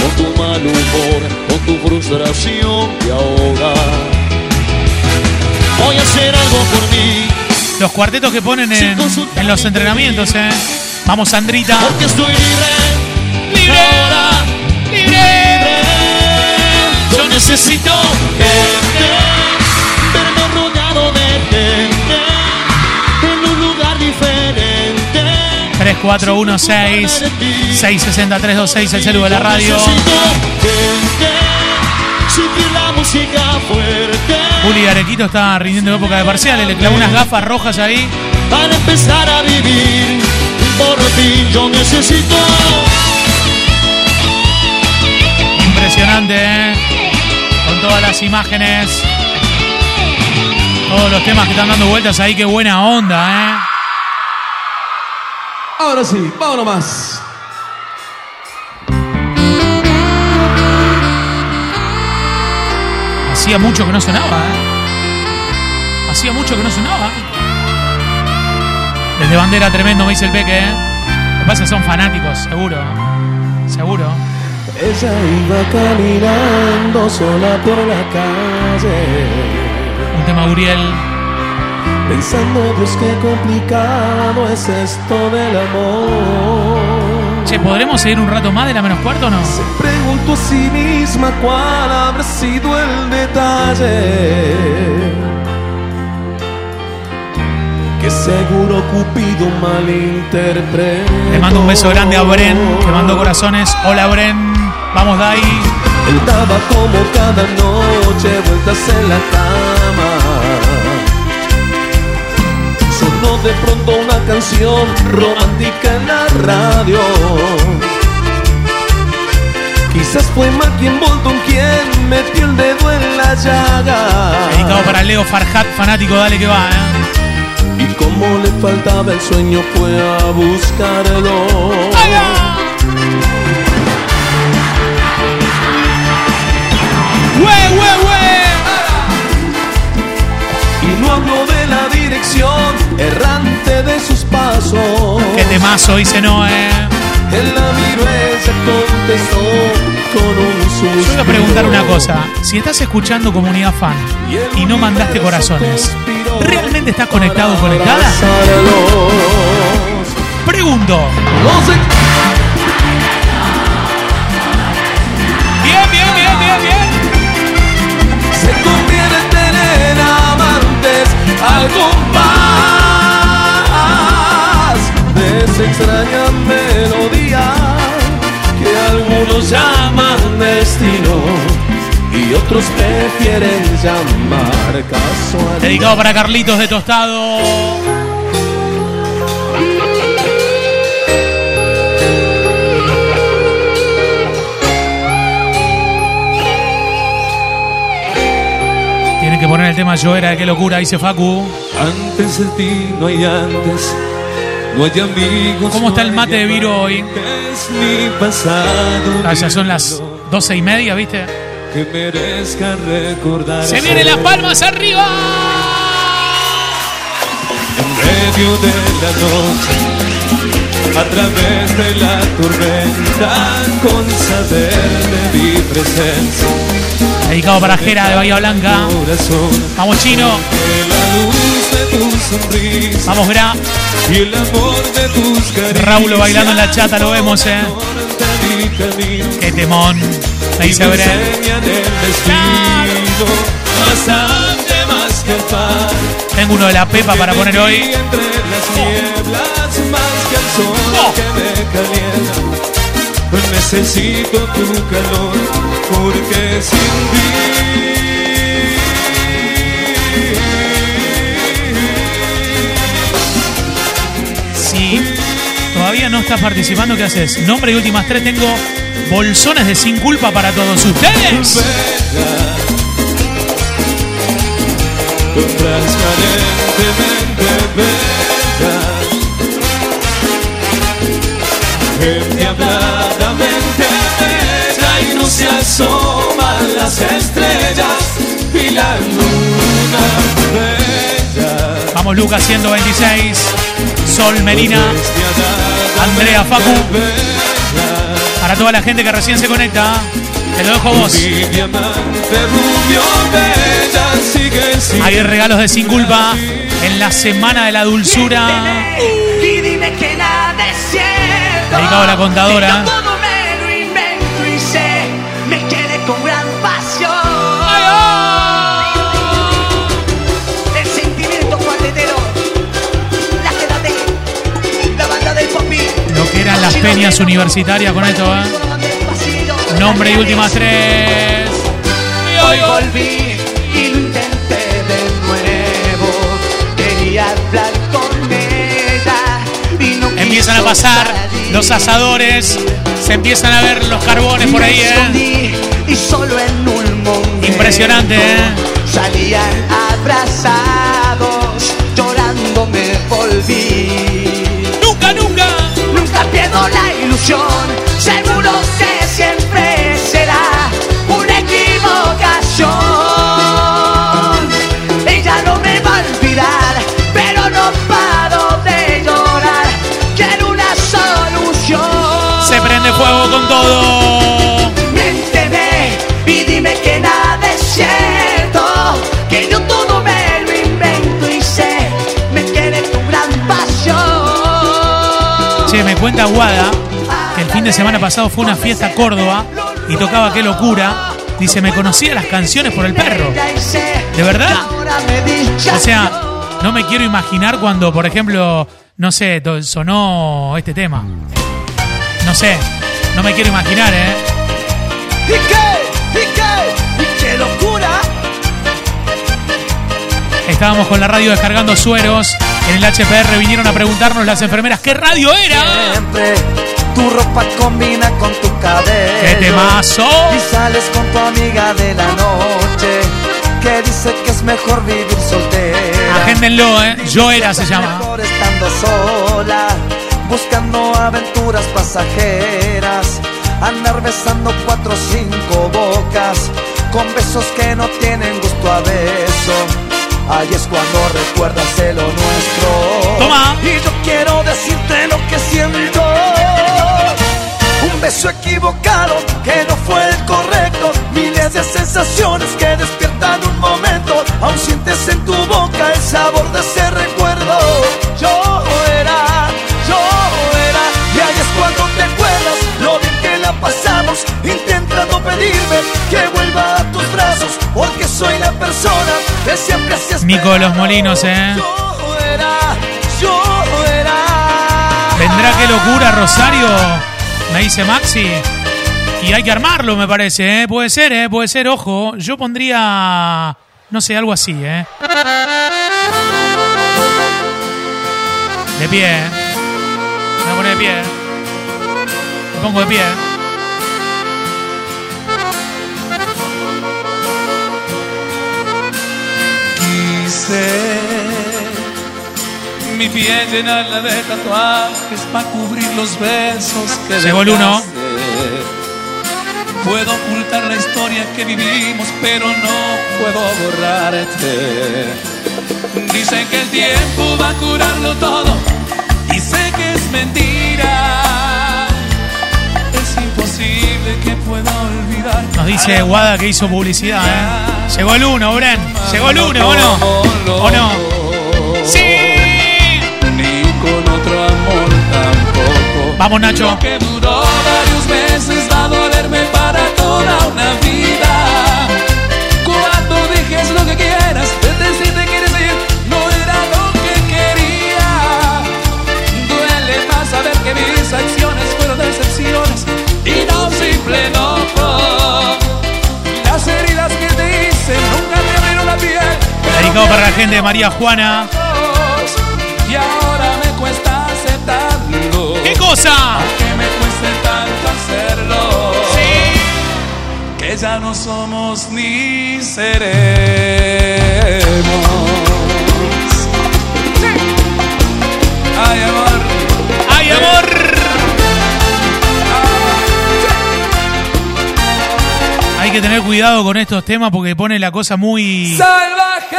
con tu mal humor, con tu frustración y ahoga. Voy a hacer algo por mí,
Los cuartetos que ponen en, en los entrenamientos, ¿eh? Vamos, Sandrita.
porque estoy libre.
¡Libre! ¡Libre!
Yo necesito gente, verme rodeado de gente, en un lugar diferente.
3416 660 326 el celu de la radio.
Necesito gente, sentir la música fuerte,
Juli Arequito está rindiendo en época de parciales. Le clavó unas gafas rojas ahí.
para empezar a vivir. Por ti yo necesito
Impresionante, ¿eh? Con todas las imágenes. Todos los temas que están dando vueltas ahí. Qué buena onda, ¿eh?
Ahora sí, vámonos más.
Hacía mucho que no sonaba, ¿eh? Hacía mucho que no sonaba. Desde bandera tremendo, me dice el Peque, ¿eh? Lo que pasa es que son fanáticos, seguro. ¿eh? Seguro.
Ella iba caminando sola por la calle,
Un tema Uriel.
pensando, Dios, qué complicado es esto del amor.
Che, ¿podremos seguir un rato más de la menos cuarto o no?
Pregunto a sí misma cuál habrá sido el detalle. Que seguro Cupido malinterpretó.
Le mando un beso grande a Bren, que mandó corazones. Hola Bren, vamos Dai.
Él daba como cada noche vueltas en la cama. De pronto una canción romántica en la radio. Quizás fue Maki Bolton quien metió el dedo en la llaga.
Dedicado para Leo Farhat, fanático, dale que va, ¿eh?
Y como le faltaba el sueño fue a buscarlo.
¡Hue,
contestó, dice Noé. El se contestó
con un Yo voy a preguntar una cosa. Si estás escuchando comunidad fan y no mandaste corazones, ¿realmente estás conectado o conectada? Pregunto. Bien, bien, bien, bien, bien.
Se convierte en amantes algo extraña melodía que algunos llaman destino y otros prefieren llamar casualidad.
Dedicado para Carlitos de Tostado. Tienen que poner el tema Yo era, qué locura, dice Facu.
Antes de ti no hay antes, no hay amigos.
¿Cómo está el mate de Viro hoy?
Es mi pasado.
Ah, ya son las doce y media, ¿viste?
que merezca recordar.
Se vienen las palmas arriba.
En medio de la noche, a través de la tormenta, con saber de mi presencia.
Dedicado para Jera de Bahía Blanca. Vamos, chino.
De tu sonrisa
Vamos, Gra.
y el amor de tus caricias.
Raúl bailando en la chata, lo vemos, eh. Qué temón. Me dice
y me
Bre.
enseñan el destino, bastante más que el pan.
Tengo uno de la Pepa para poner hoy.
Entre las nieblas más que el sol que me calienta necesito tu calor porque sin
Si no estás participando, ¿qué haces? Nombre y últimas tres. Tengo bolsones de sin culpa para todos ustedes.
no se asoman las estrellas y la luna
Vamos, Lucas 126. Sol Melina. Andrea Facu. Para toda la gente que recién se conecta. Te lo dejo a vos. Hay regalos de sin culpa en la semana de la dulzura. Dedicado a la contadora. Las peñas universitarias con esto, ¿eh? Nombre y últimas tres.
Hoy volví y lo intenté de nuevo. Quería hablar con ella
Empiezan a pasar los asadores. Se empiezan a ver los carbones por ahí, ¿eh?
escondí y solo en un momento
Impresionante, ¿eh?
Salían abrazados, Seguro que siempre será una equivocación. Ella no me va a olvidar, pero no paro de llorar. Quiero una solución.
Se prende fuego con todo.
Miénteme y dime que nada es cierto. Que yo todo me lo invento y sé, me quedé tu gran pasión.
Che, me cuenta Guada fin de semana pasado fue una fiesta a Córdoba y tocaba Qué locura. Dice, me conocía las canciones por el perro. ¿De verdad? O sea, no me quiero imaginar cuando, por ejemplo, no sé, sonó este tema. No sé, no me quiero imaginar, ¿eh?
¿Y qué? ¿Y qué? ¿Y qué locura?
Estábamos con la radio descargando sueros. En el HPR vinieron a preguntarnos las enfermeras qué radio era.
Siempre tu ropa combina con tu cabello.
¡Qué temazo!
Y sales con tu amiga de la noche que dice que es mejor vivir soltera.
Agéndenlo, ¿eh? Yo era se llama.
Mejor estando sola, buscando aventuras pasajeras, andar besando cuatro o cinco bocas, con besos que no tienen gusto a beso. Ahí es cuando recuerdas lo nuestro.
Toma.
Y yo quiero decirte lo que siento. Beso equivocado que no fue el correcto. Mi sensaciones que despiertan un momento. Aún sientes en tu boca el sabor de ese recuerdo. Yo era, yo era, y ahí es cuando te acuerdas lo bien que la pasamos. Intentando pedirme que vuelva a tus brazos, porque soy la persona que siempre hacías.
Nico de los Molinos, ¿eh?
Yo era, yo era.
¿Vendrá qué locura, Rosario? Me dice Maxi. Y hay que armarlo, me parece, ¿eh? Puede ser, ¿eh? Puede ser, ojo. Yo pondría, no sé, algo así, ¿eh? De pie, ¿eh? Me voy a poner de pie. ¿eh? Me pongo de pie. ¿eh?
Quise mi piel llenarla de tatuajes para cubrir los besos que
Llegó el uno.
Puedo ocultar la historia que vivimos, pero no puedo borrarte. Dicen que el tiempo va a curarlo todo y sé que es mentira. Es imposible que pueda olvidar.
Nos dice Guada que hizo publicidad, ¿eh? Llegó el uno, Bren. Llegó el uno, ¿o no? ¿O no? Vamos, Nacho.
Lo que duró varios meses va a dolerme para toda una vida. Cuando dejes lo que quieras, vete si te quieres ir, no era lo que quería. Duele más saber que mis acciones fueron decepciones y no simple enojo. Las heridas que te hice nunca te abrieron la piel.
Dedicado para la gente de María Juana.
y ahora me cuesta aceptarlo.
¿Qué cosa?
Que me cueste tanto hacerlo. Que ya no somos ni seremos. Ay, amor.
¡Ay, amor! Hay que tener cuidado con estos temas porque pone la cosa muy...
¡Salvaje!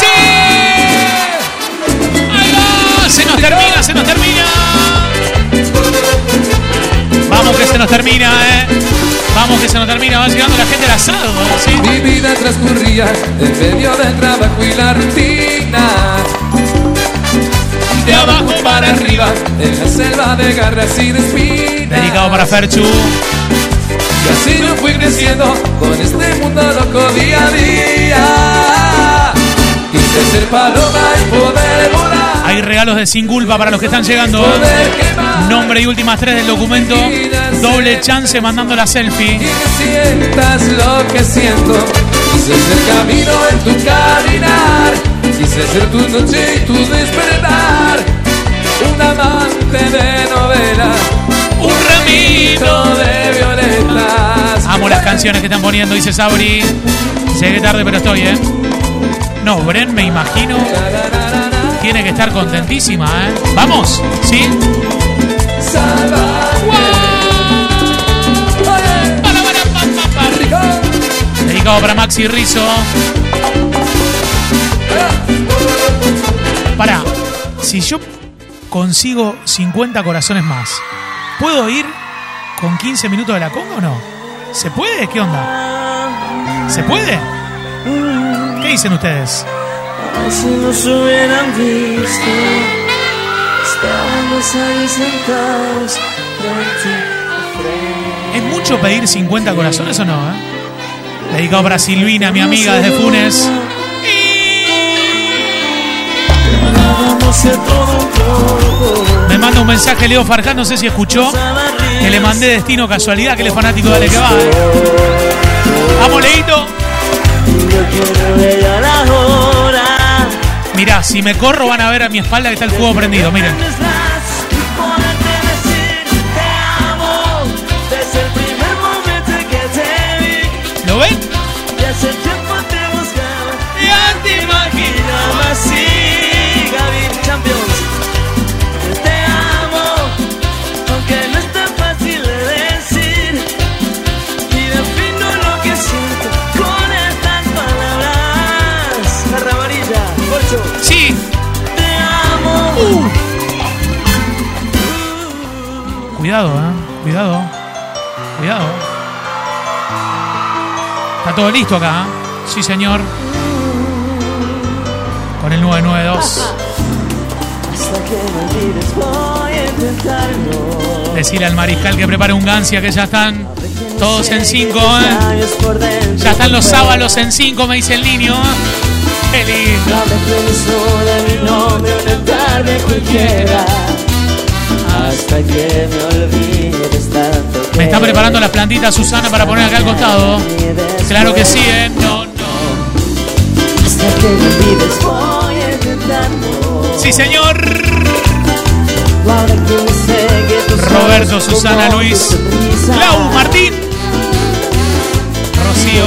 ¡Sí! ¡Ahí va! ¡Se nos termina, se nos se nos termina, ¿eh? Vamos que se nos termina, va llegando la gente al asado, ¿sí?
Mi vida transcurría en medio del trabajo y la rutina. De abajo para arriba, en la selva de garras y de espinas.
Dedicado para Ferchu.
Y así yo fui creciendo con este mundo loco día a día. Quise ser paloma y poder volar.
Hay regalos de sin culpa para los que están llegando. Nombre y últimas tres del documento. Doble chance mandando la selfie.
Sientas lo que siento. Quise ser camino en tu caminar. Quise ser tu noche y tu despertar. Un amante de novela. Un ramito de violetas.
Amo las canciones que están poniendo, dice Sabri. Llegué tarde, pero estoy, ¿eh? No, Bren, me imagino. Tiene que estar contentísima, ¿eh? ¿Vamos? ¿Sí? Dedicado para Maxi Rizzo. Para, si yo consigo 50 corazones más, ¿puedo ir con 15 minutos de la conga o no? ¿Se puede? ¿Qué onda? ¿Se puede? ¿Qué dicen ustedes?
Si nos hubieran visto, estábamos ahí sentados frente a frente.
¿Es mucho pedir 50 corazones o no? eh? Dedicado para Silvina, mi amiga desde Funes. Me manda un mensaje Leo Farján, no sé si escuchó, que le mandé destino casualidad, que él fanático de Ale que va. eh. Vamos, Leito. Mirá, si me corro van a ver a mi espalda que está el fuego prendido, miren. Cuidado, eh. Cuidado. Cuidado. Está todo listo acá. ¿eh? Sí, señor. Con el 992.
Hasta que me olvides voy a intentarlo.
Decirle al mariscal que prepare un Gancia que ya están todos en 5.
Años por dentro
Ya están los sábalos en 5, me dice el niño. Qué lindo.
No me pienso de mi nombre una tarde cualquiera. Hasta que me olvides tanto.
Me está preparando las plantitas Susana para poner acá al costado. Claro que sí, ¿eh? No, no.
Hasta que me olvides voy a intentarlo.
Sí, señor. Roberto, Susana, Luis. Clau, Martín. Rocío.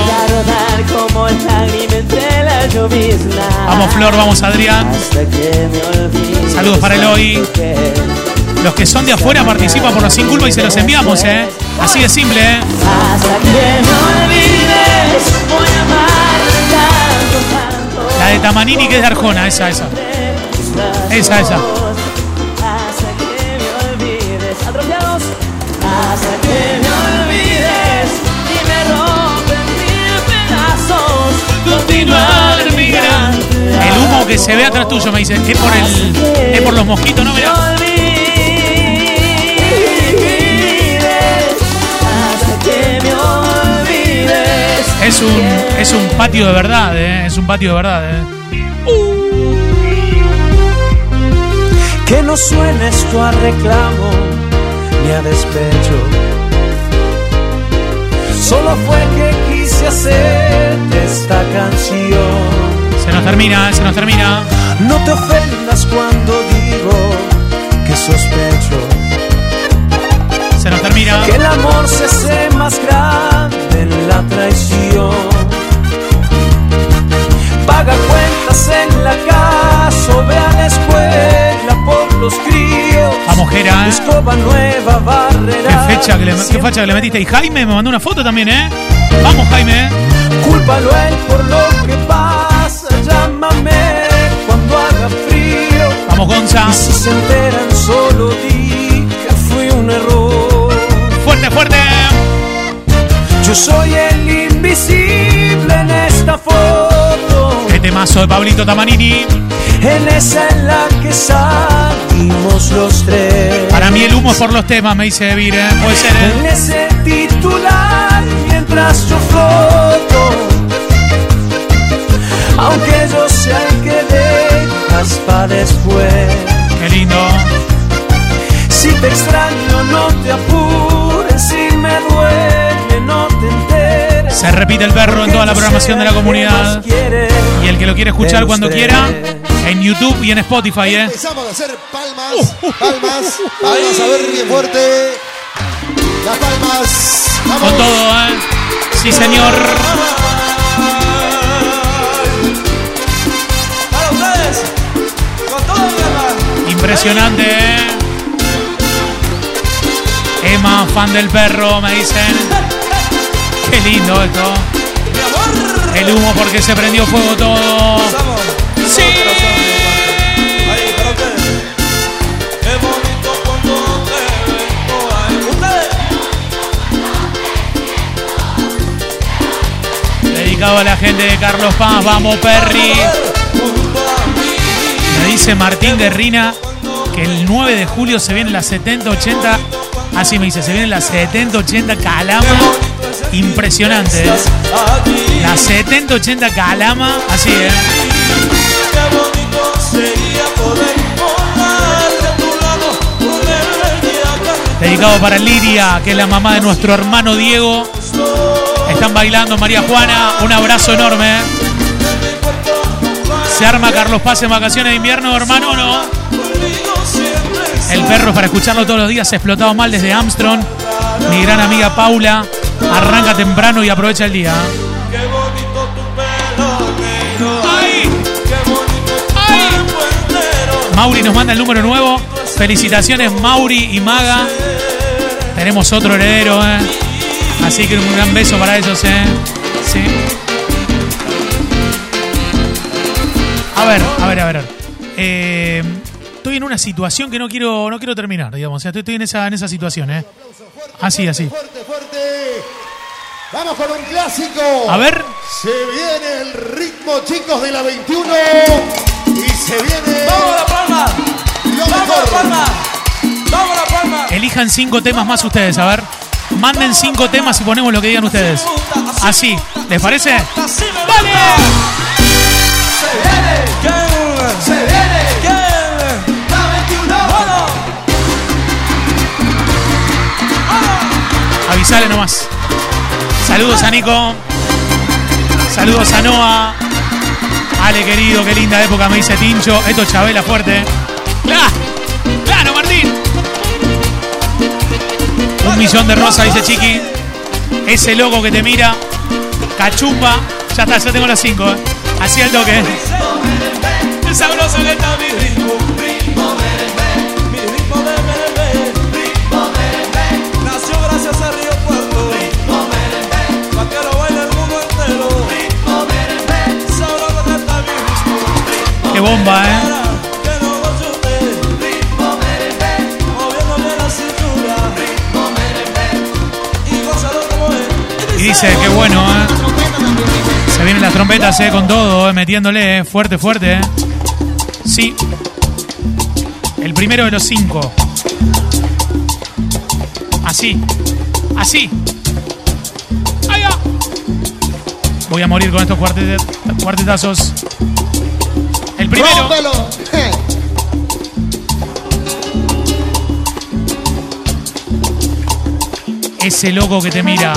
Vamos, Flor, vamos, Adrián. Saludos para Eloy. Los que son de afuera participan por los sin culpa y se los enviamos, ¿eh? Así de simple, ¿eh?
Hasta que me olvides, voy a amarte tanto, tanto.
La de Tamanini que es de Arjona, esa, esa. Esa, esa.
Hasta que me olvides, atrofiados. Hasta que me olvides y me rompen mil pedazos. Continuar migrante.
El humo que se ve atrás tuyo, me dice. Es por el. Es por los mosquitos, ¿no? Mirá. Es un, es un patio de verdad, ¿eh? Es un patio de verdad, ¿eh?
Que no suene esto a reclamo ni a despecho. Solo fue que quise hacer esta canción.
Se nos termina, se nos termina.
No te ofendas cuando digo que sospecho
Se nos termina.
que el amor se hace más grande en la traición. Paga cuentas en la casa o ve a la escuela por los críos.
Vamos, Jera, ¿eh?
Escoba nueva, barrera.
Qué fecha, que le, qué fecha que le metiste. Y Jaime me mandó una foto también, ¿eh? Vamos, Jaime.
Cúlpalo a él por lo que pasa, llámame cuando haga frío.
Vamos, Gonza.
Y si se enteran, solo di
Fuerte, fuerte.
Yo soy el invisible en esta foto.
Qué temazo de Pablito Tamanini.
En esa en la que salimos los tres.
Para mí el humo es por los temas, me dice Vir, ¿eh? Puede ser,
En
¿eh?
ese titular mientras yo floto. Aunque yo sea el que dejas pa' después.
Qué lindo.
Si te extraño, no te apures. Si me duele, no te enteres.
Se repite el perro en toda la programación de la comunidad. Y el que lo quiere escuchar cuando quiera, en YouTube y en Spotify, ¿eh?
Empezamos a hacer palmas, palmas, palmas, a ver bien fuerte. Las palmas. Vamos.
Con todo, ¿eh? Sí, señor.
Para ustedes, con todo alma.
Impresionante, ¿eh? Emma, fan del perro, me dicen. Qué lindo esto. El humo porque se prendió fuego todo. Sí. Dedicado a la gente de Carlos Paz, vamos Perry. Me dice Martín de Rina que el 9 de julio se vienen las 70-80. Así me dice, se vienen las 70-80 Calama. Impresionante, ¿eh? Las 70-80 Calama, así, ¿eh? Dedicado para Lidia, que es la mamá de nuestro hermano Diego. Están bailando María Juana. Un abrazo enorme. ¿eh? Se arma Carlos Paz en vacaciones de invierno, hermano, ¿no? El perro para escucharlo todos los días explotado mal desde Armstrong. Mi gran amiga Paula arranca temprano y aprovecha el día.
Qué bonito tu pelo.
¡Ay!
Qué bonito entero.
Mauri nos manda el número nuevo. Felicitaciones Mauri y Maga. Tenemos otro heredero, ¿eh? Así que un gran beso para ellos, ¿eh? Sí. A ver, a ver, a ver. Eh, estoy en una situación que no quiero, no quiero terminar, digamos. O sea, estoy, estoy en esa, en esa situación, ¿eh? Así, así.
Fuerte, fuerte. Vamos con un clásico.
A ver.
Se viene el ritmo, chicos, de la 21. Y se viene.
¡Vamos a la palma!
Lo
¡Vamos a la palma! ¡Vamos a la palma!
Elijan cinco temas más ustedes, a ver. Manden cinco temas y ponemos lo que digan ustedes. Así, ¿les parece?
¡Así
Avisale nomás. Saludos a Nico. Saludos a Noah. Ale, querido, qué linda época, me dice Tincho. Esto es Chabela fuerte. ¡Claro! ¡Claro, Martín! Un millón de rosas, dice Chiqui. Ese loco que te mira. Cachumba. Ya está, ya tengo las cinco. ¿eh? Así al toque.
¡Qué sabroso que está mi! ¡Ritmo
Bomba, ¿eh?
Y
dice, qué bueno, ¿eh? Se vienen las trompetas, ¿eh? Con todo, ¿eh? Metiéndole, ¿eh? Fuerte, fuerte, ¿eh? Sí. El primero de los cinco. Así. Así. Voy a morir con estos cuartet- cuartetazos. Primero. Ese loco que te mira.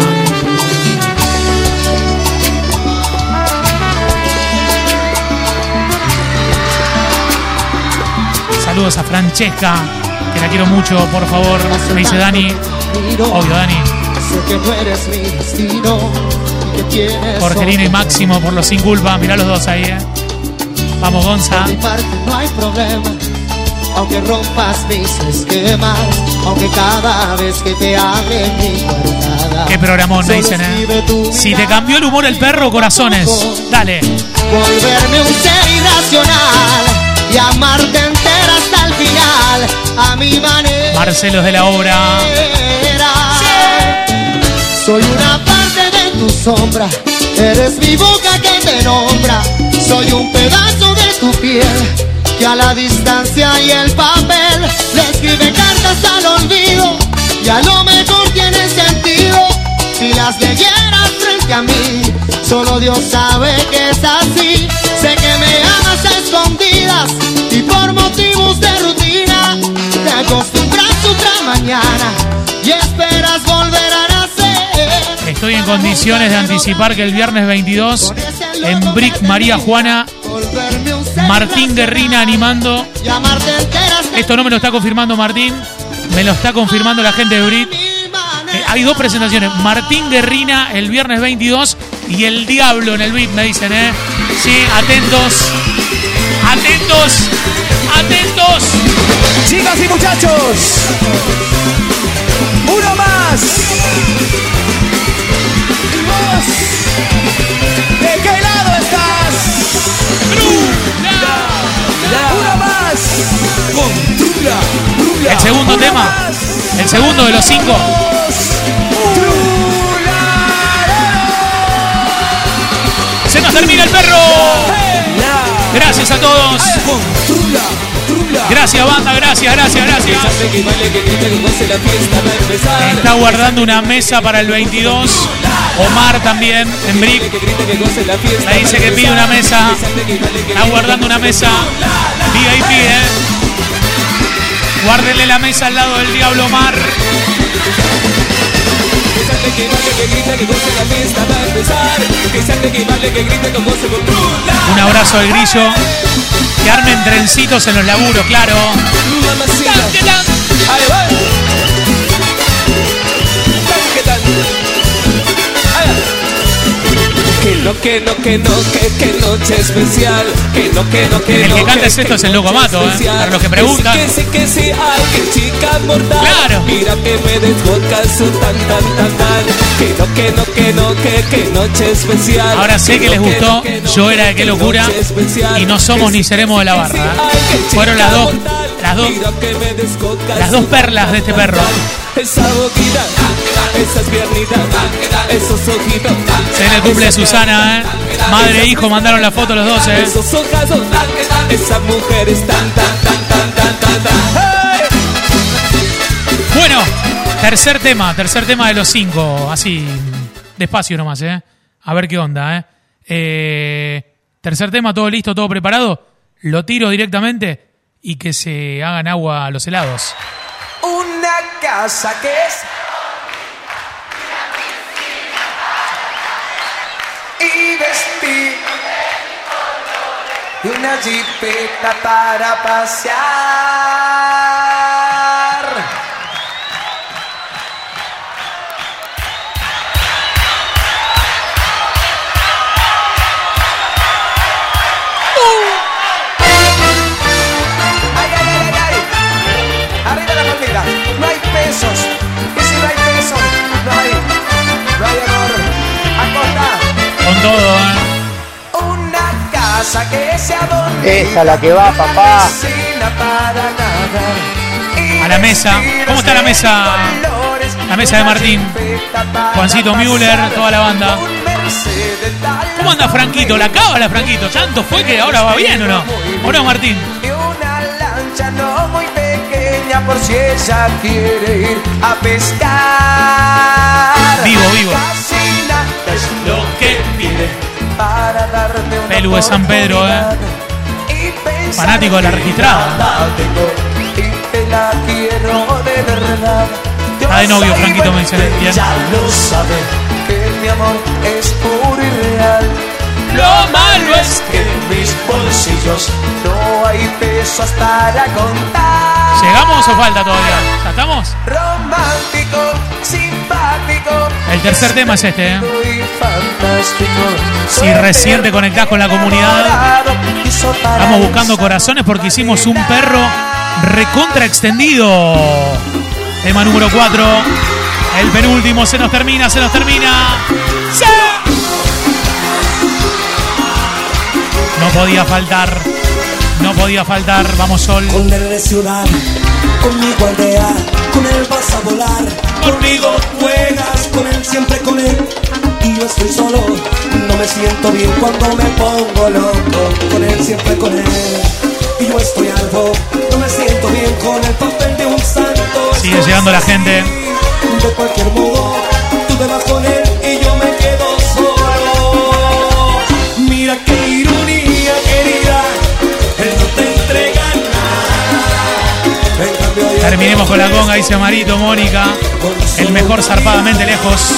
Saludos a Francesca, que la quiero mucho, por favor. Me dice Dani. Obvio, Dani. Jorgelina y Máximo por los sin culpa. Mirá los dos ahí, eh. Vamos, Gonza.
De mi parte no hay problema, aunque rompas mis esquemas, aunque cada vez que te hable mi guardada.
Qué programón, dicen, eh. Si te cambió el humor el perro, corazones. Dale.
Volverme un ser irracional y amarte entera hasta el final, a mi manera.
Marcelos de la obra.
Soy una parte de tu sombra, eres mi boca que te nombra. Soy un pedazo de tu piel que a la distancia y el papel le escribe cartas al olvido. Y a lo mejor tiene sentido si las leyeras frente a mí. Solo Dios sabe que es así. Sé que me amas a escondidas y por motivos de rutina te acostumbras otra mañana
Estoy en condiciones de anticipar que el viernes 22 en Brick María Juana, Martín Guerrina animando. Esto no me lo está confirmando Martín, me lo está confirmando la gente de Brick. Eh, hay dos presentaciones, Martín Guerrina el viernes 22 y el Diablo en el VIP, me dicen, ¿eh? Sí, atentos, atentos, atentos.
Chicas y muchachos, uno más. ¿De qué lado estás? Una más. Con Trula, Trula.
El segundo
Una
tema,
más.
el segundo de los cinco. Se nos termina el perro. Gracias a todos. Gracias, banda, gracias, gracias, gracias. Está guardando una mesa para el 22. Omar también, en Brick. Me dice que pide una mesa. Está guardando una mesa. VIP, eh. Guárdenle la mesa al lado del Diablo Omar. Un abrazo al grillo. Que armen trencitos en los laburos, claro.
Ahí va. No, que no, que no, que, que noche especial. Que no, que no, que
El
no.
que canta es esto, es el Loco Mato, ¿eh? Para los que preguntan.
Que sí, que sí, ay, que chica mortal.
Claro.
Mira que me desboca su tan, tan, tan, tan. Que no, que no, que no, que, que noche especial.
Ahora sé que les gustó.
no,
Yo era de qué locura. Y no somos ni seremos de la barra. ¿eh? Fueron las dos Las dos, las perlas de este perro.
Esa boquita, esas piernitas, esos ojitos.
Se viene el cumple de Susana, ¿eh? Madre e hijo mandaron la foto los dos, ¿eh?
Esos ojazos, esas mujeres tan, tan, tan, tan, tan, tan.
Bueno, tercer tema, tercer tema de los cinco. Así, despacio nomás, ¿eh? A ver qué onda, ¿eh? Eh, tercer tema, todo listo, todo preparado. Lo tiro directamente y que se hagan agua a los helados.
Una casa que es. Y vestir. Y una jipeta para pasear.
Todo, ¿eh?
Una casa que se.
Esa la que va, papá.
Cocina para nada.
A la mesa. ¿Cómo está la mesa? La mesa de Martín. Juancito Müller, toda la banda. ¿Cómo anda Franquito? ¿La cábala, Franquito? ¿Tanto fue que ahora va bien o no? ¿O no, Martín?
Y una lancha no muy pequeña por si ella quiere ir a pescar.
Vivo, vivo.
Es lo que pide para darme una
Pelu de San Pedro, ¿eh? Fanático de la registrada.
la tengo y te la quiero de verdad.
Está de novio, Franquito,
sabe
me dice
que
bien.
Ya lo sabe que mi amor es puro y real.
Lo malo es
que en mis bolsillos no hay pesos para contar.
¿Llegamos o falta todavía? ¿Ya estamos?
Romántico, simpático.
El tercer tema es este, ¿eh? Si recién te conectás con la comunidad, estamos buscando corazones porque hicimos un perro recontra extendido. Tema número 4. El penúltimo se nos termina, se nos termina. ¡Sí! No podía faltar. No podía faltar. Vamos, Sol.
Con él de ciudad, conmigo aldea, con él vas a volar. Conmigo juegas, con él siempre con él. Y yo estoy solo, no me siento bien cuando me pongo loco. Con él siempre con él. Y yo estoy algo, no me siento bien con el papel de un santo.
Sigue llegando la gente.
De cualquier modo, tú te vas con él y yo me quedo
Terminemos con la conga, dice Marito, Mónica. El mejor zarpadamente lejos.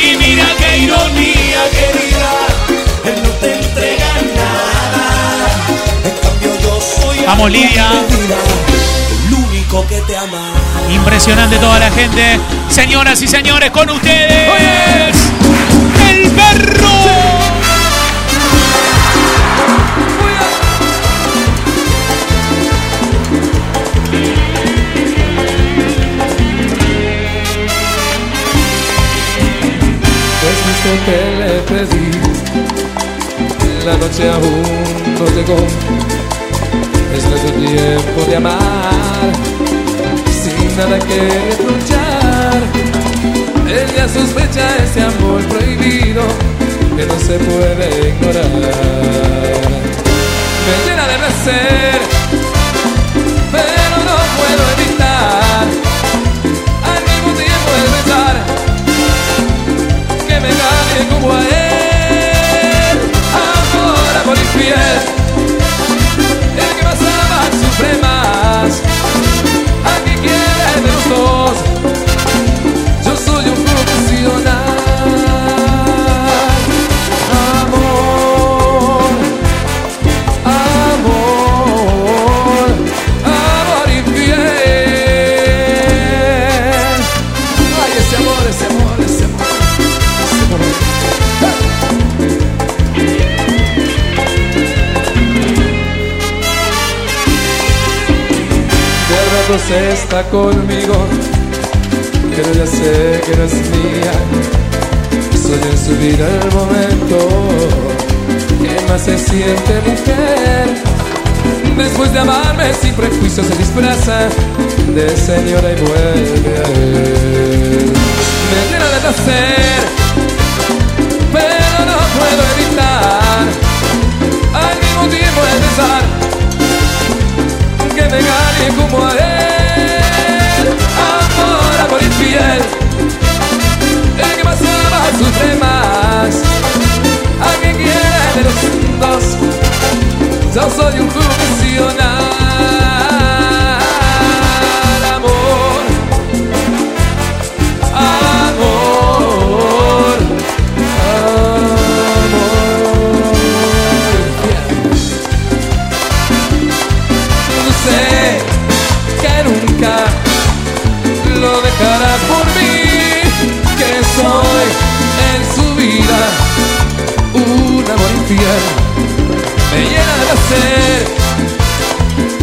Y mira qué ironía, querida. Él no te entrega nada. En cambio, yo soy
Vamos, Lidia.
El único que te ama.
Impresionante toda la gente. Señoras y señores, con ustedes.
Que le pedí, la noche aún no llegó. Es nuestro tiempo de amar, sin nada que reprochar. Ella sospecha ese amor prohibido que no se puede ignorar. Me de placer, me cambie como a él. Está conmigo, pero ya sé que no es mía. Soy en su vida el momento que más se siente mujer. Después de amarme sin prejuicio se disfraza de señora y vuelve a él. Me llena de placer, pero no puedo evitar al mismo tiempo el pensar que me gane como a él. Infiel, el que pasaba sufre más. A quien quiera de los dos, yo soy un profesional.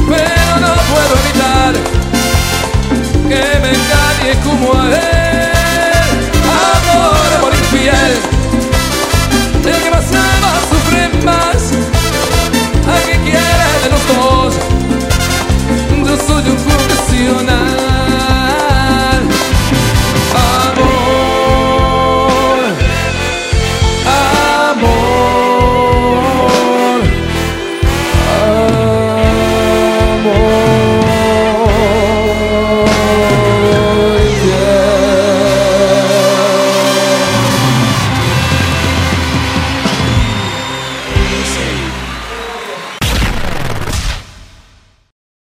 pero no puedo evitar que me engañe como a él. Amor, amor infiel, el que más ama sufre más, a que quiera de los dos, yo soy un profesional.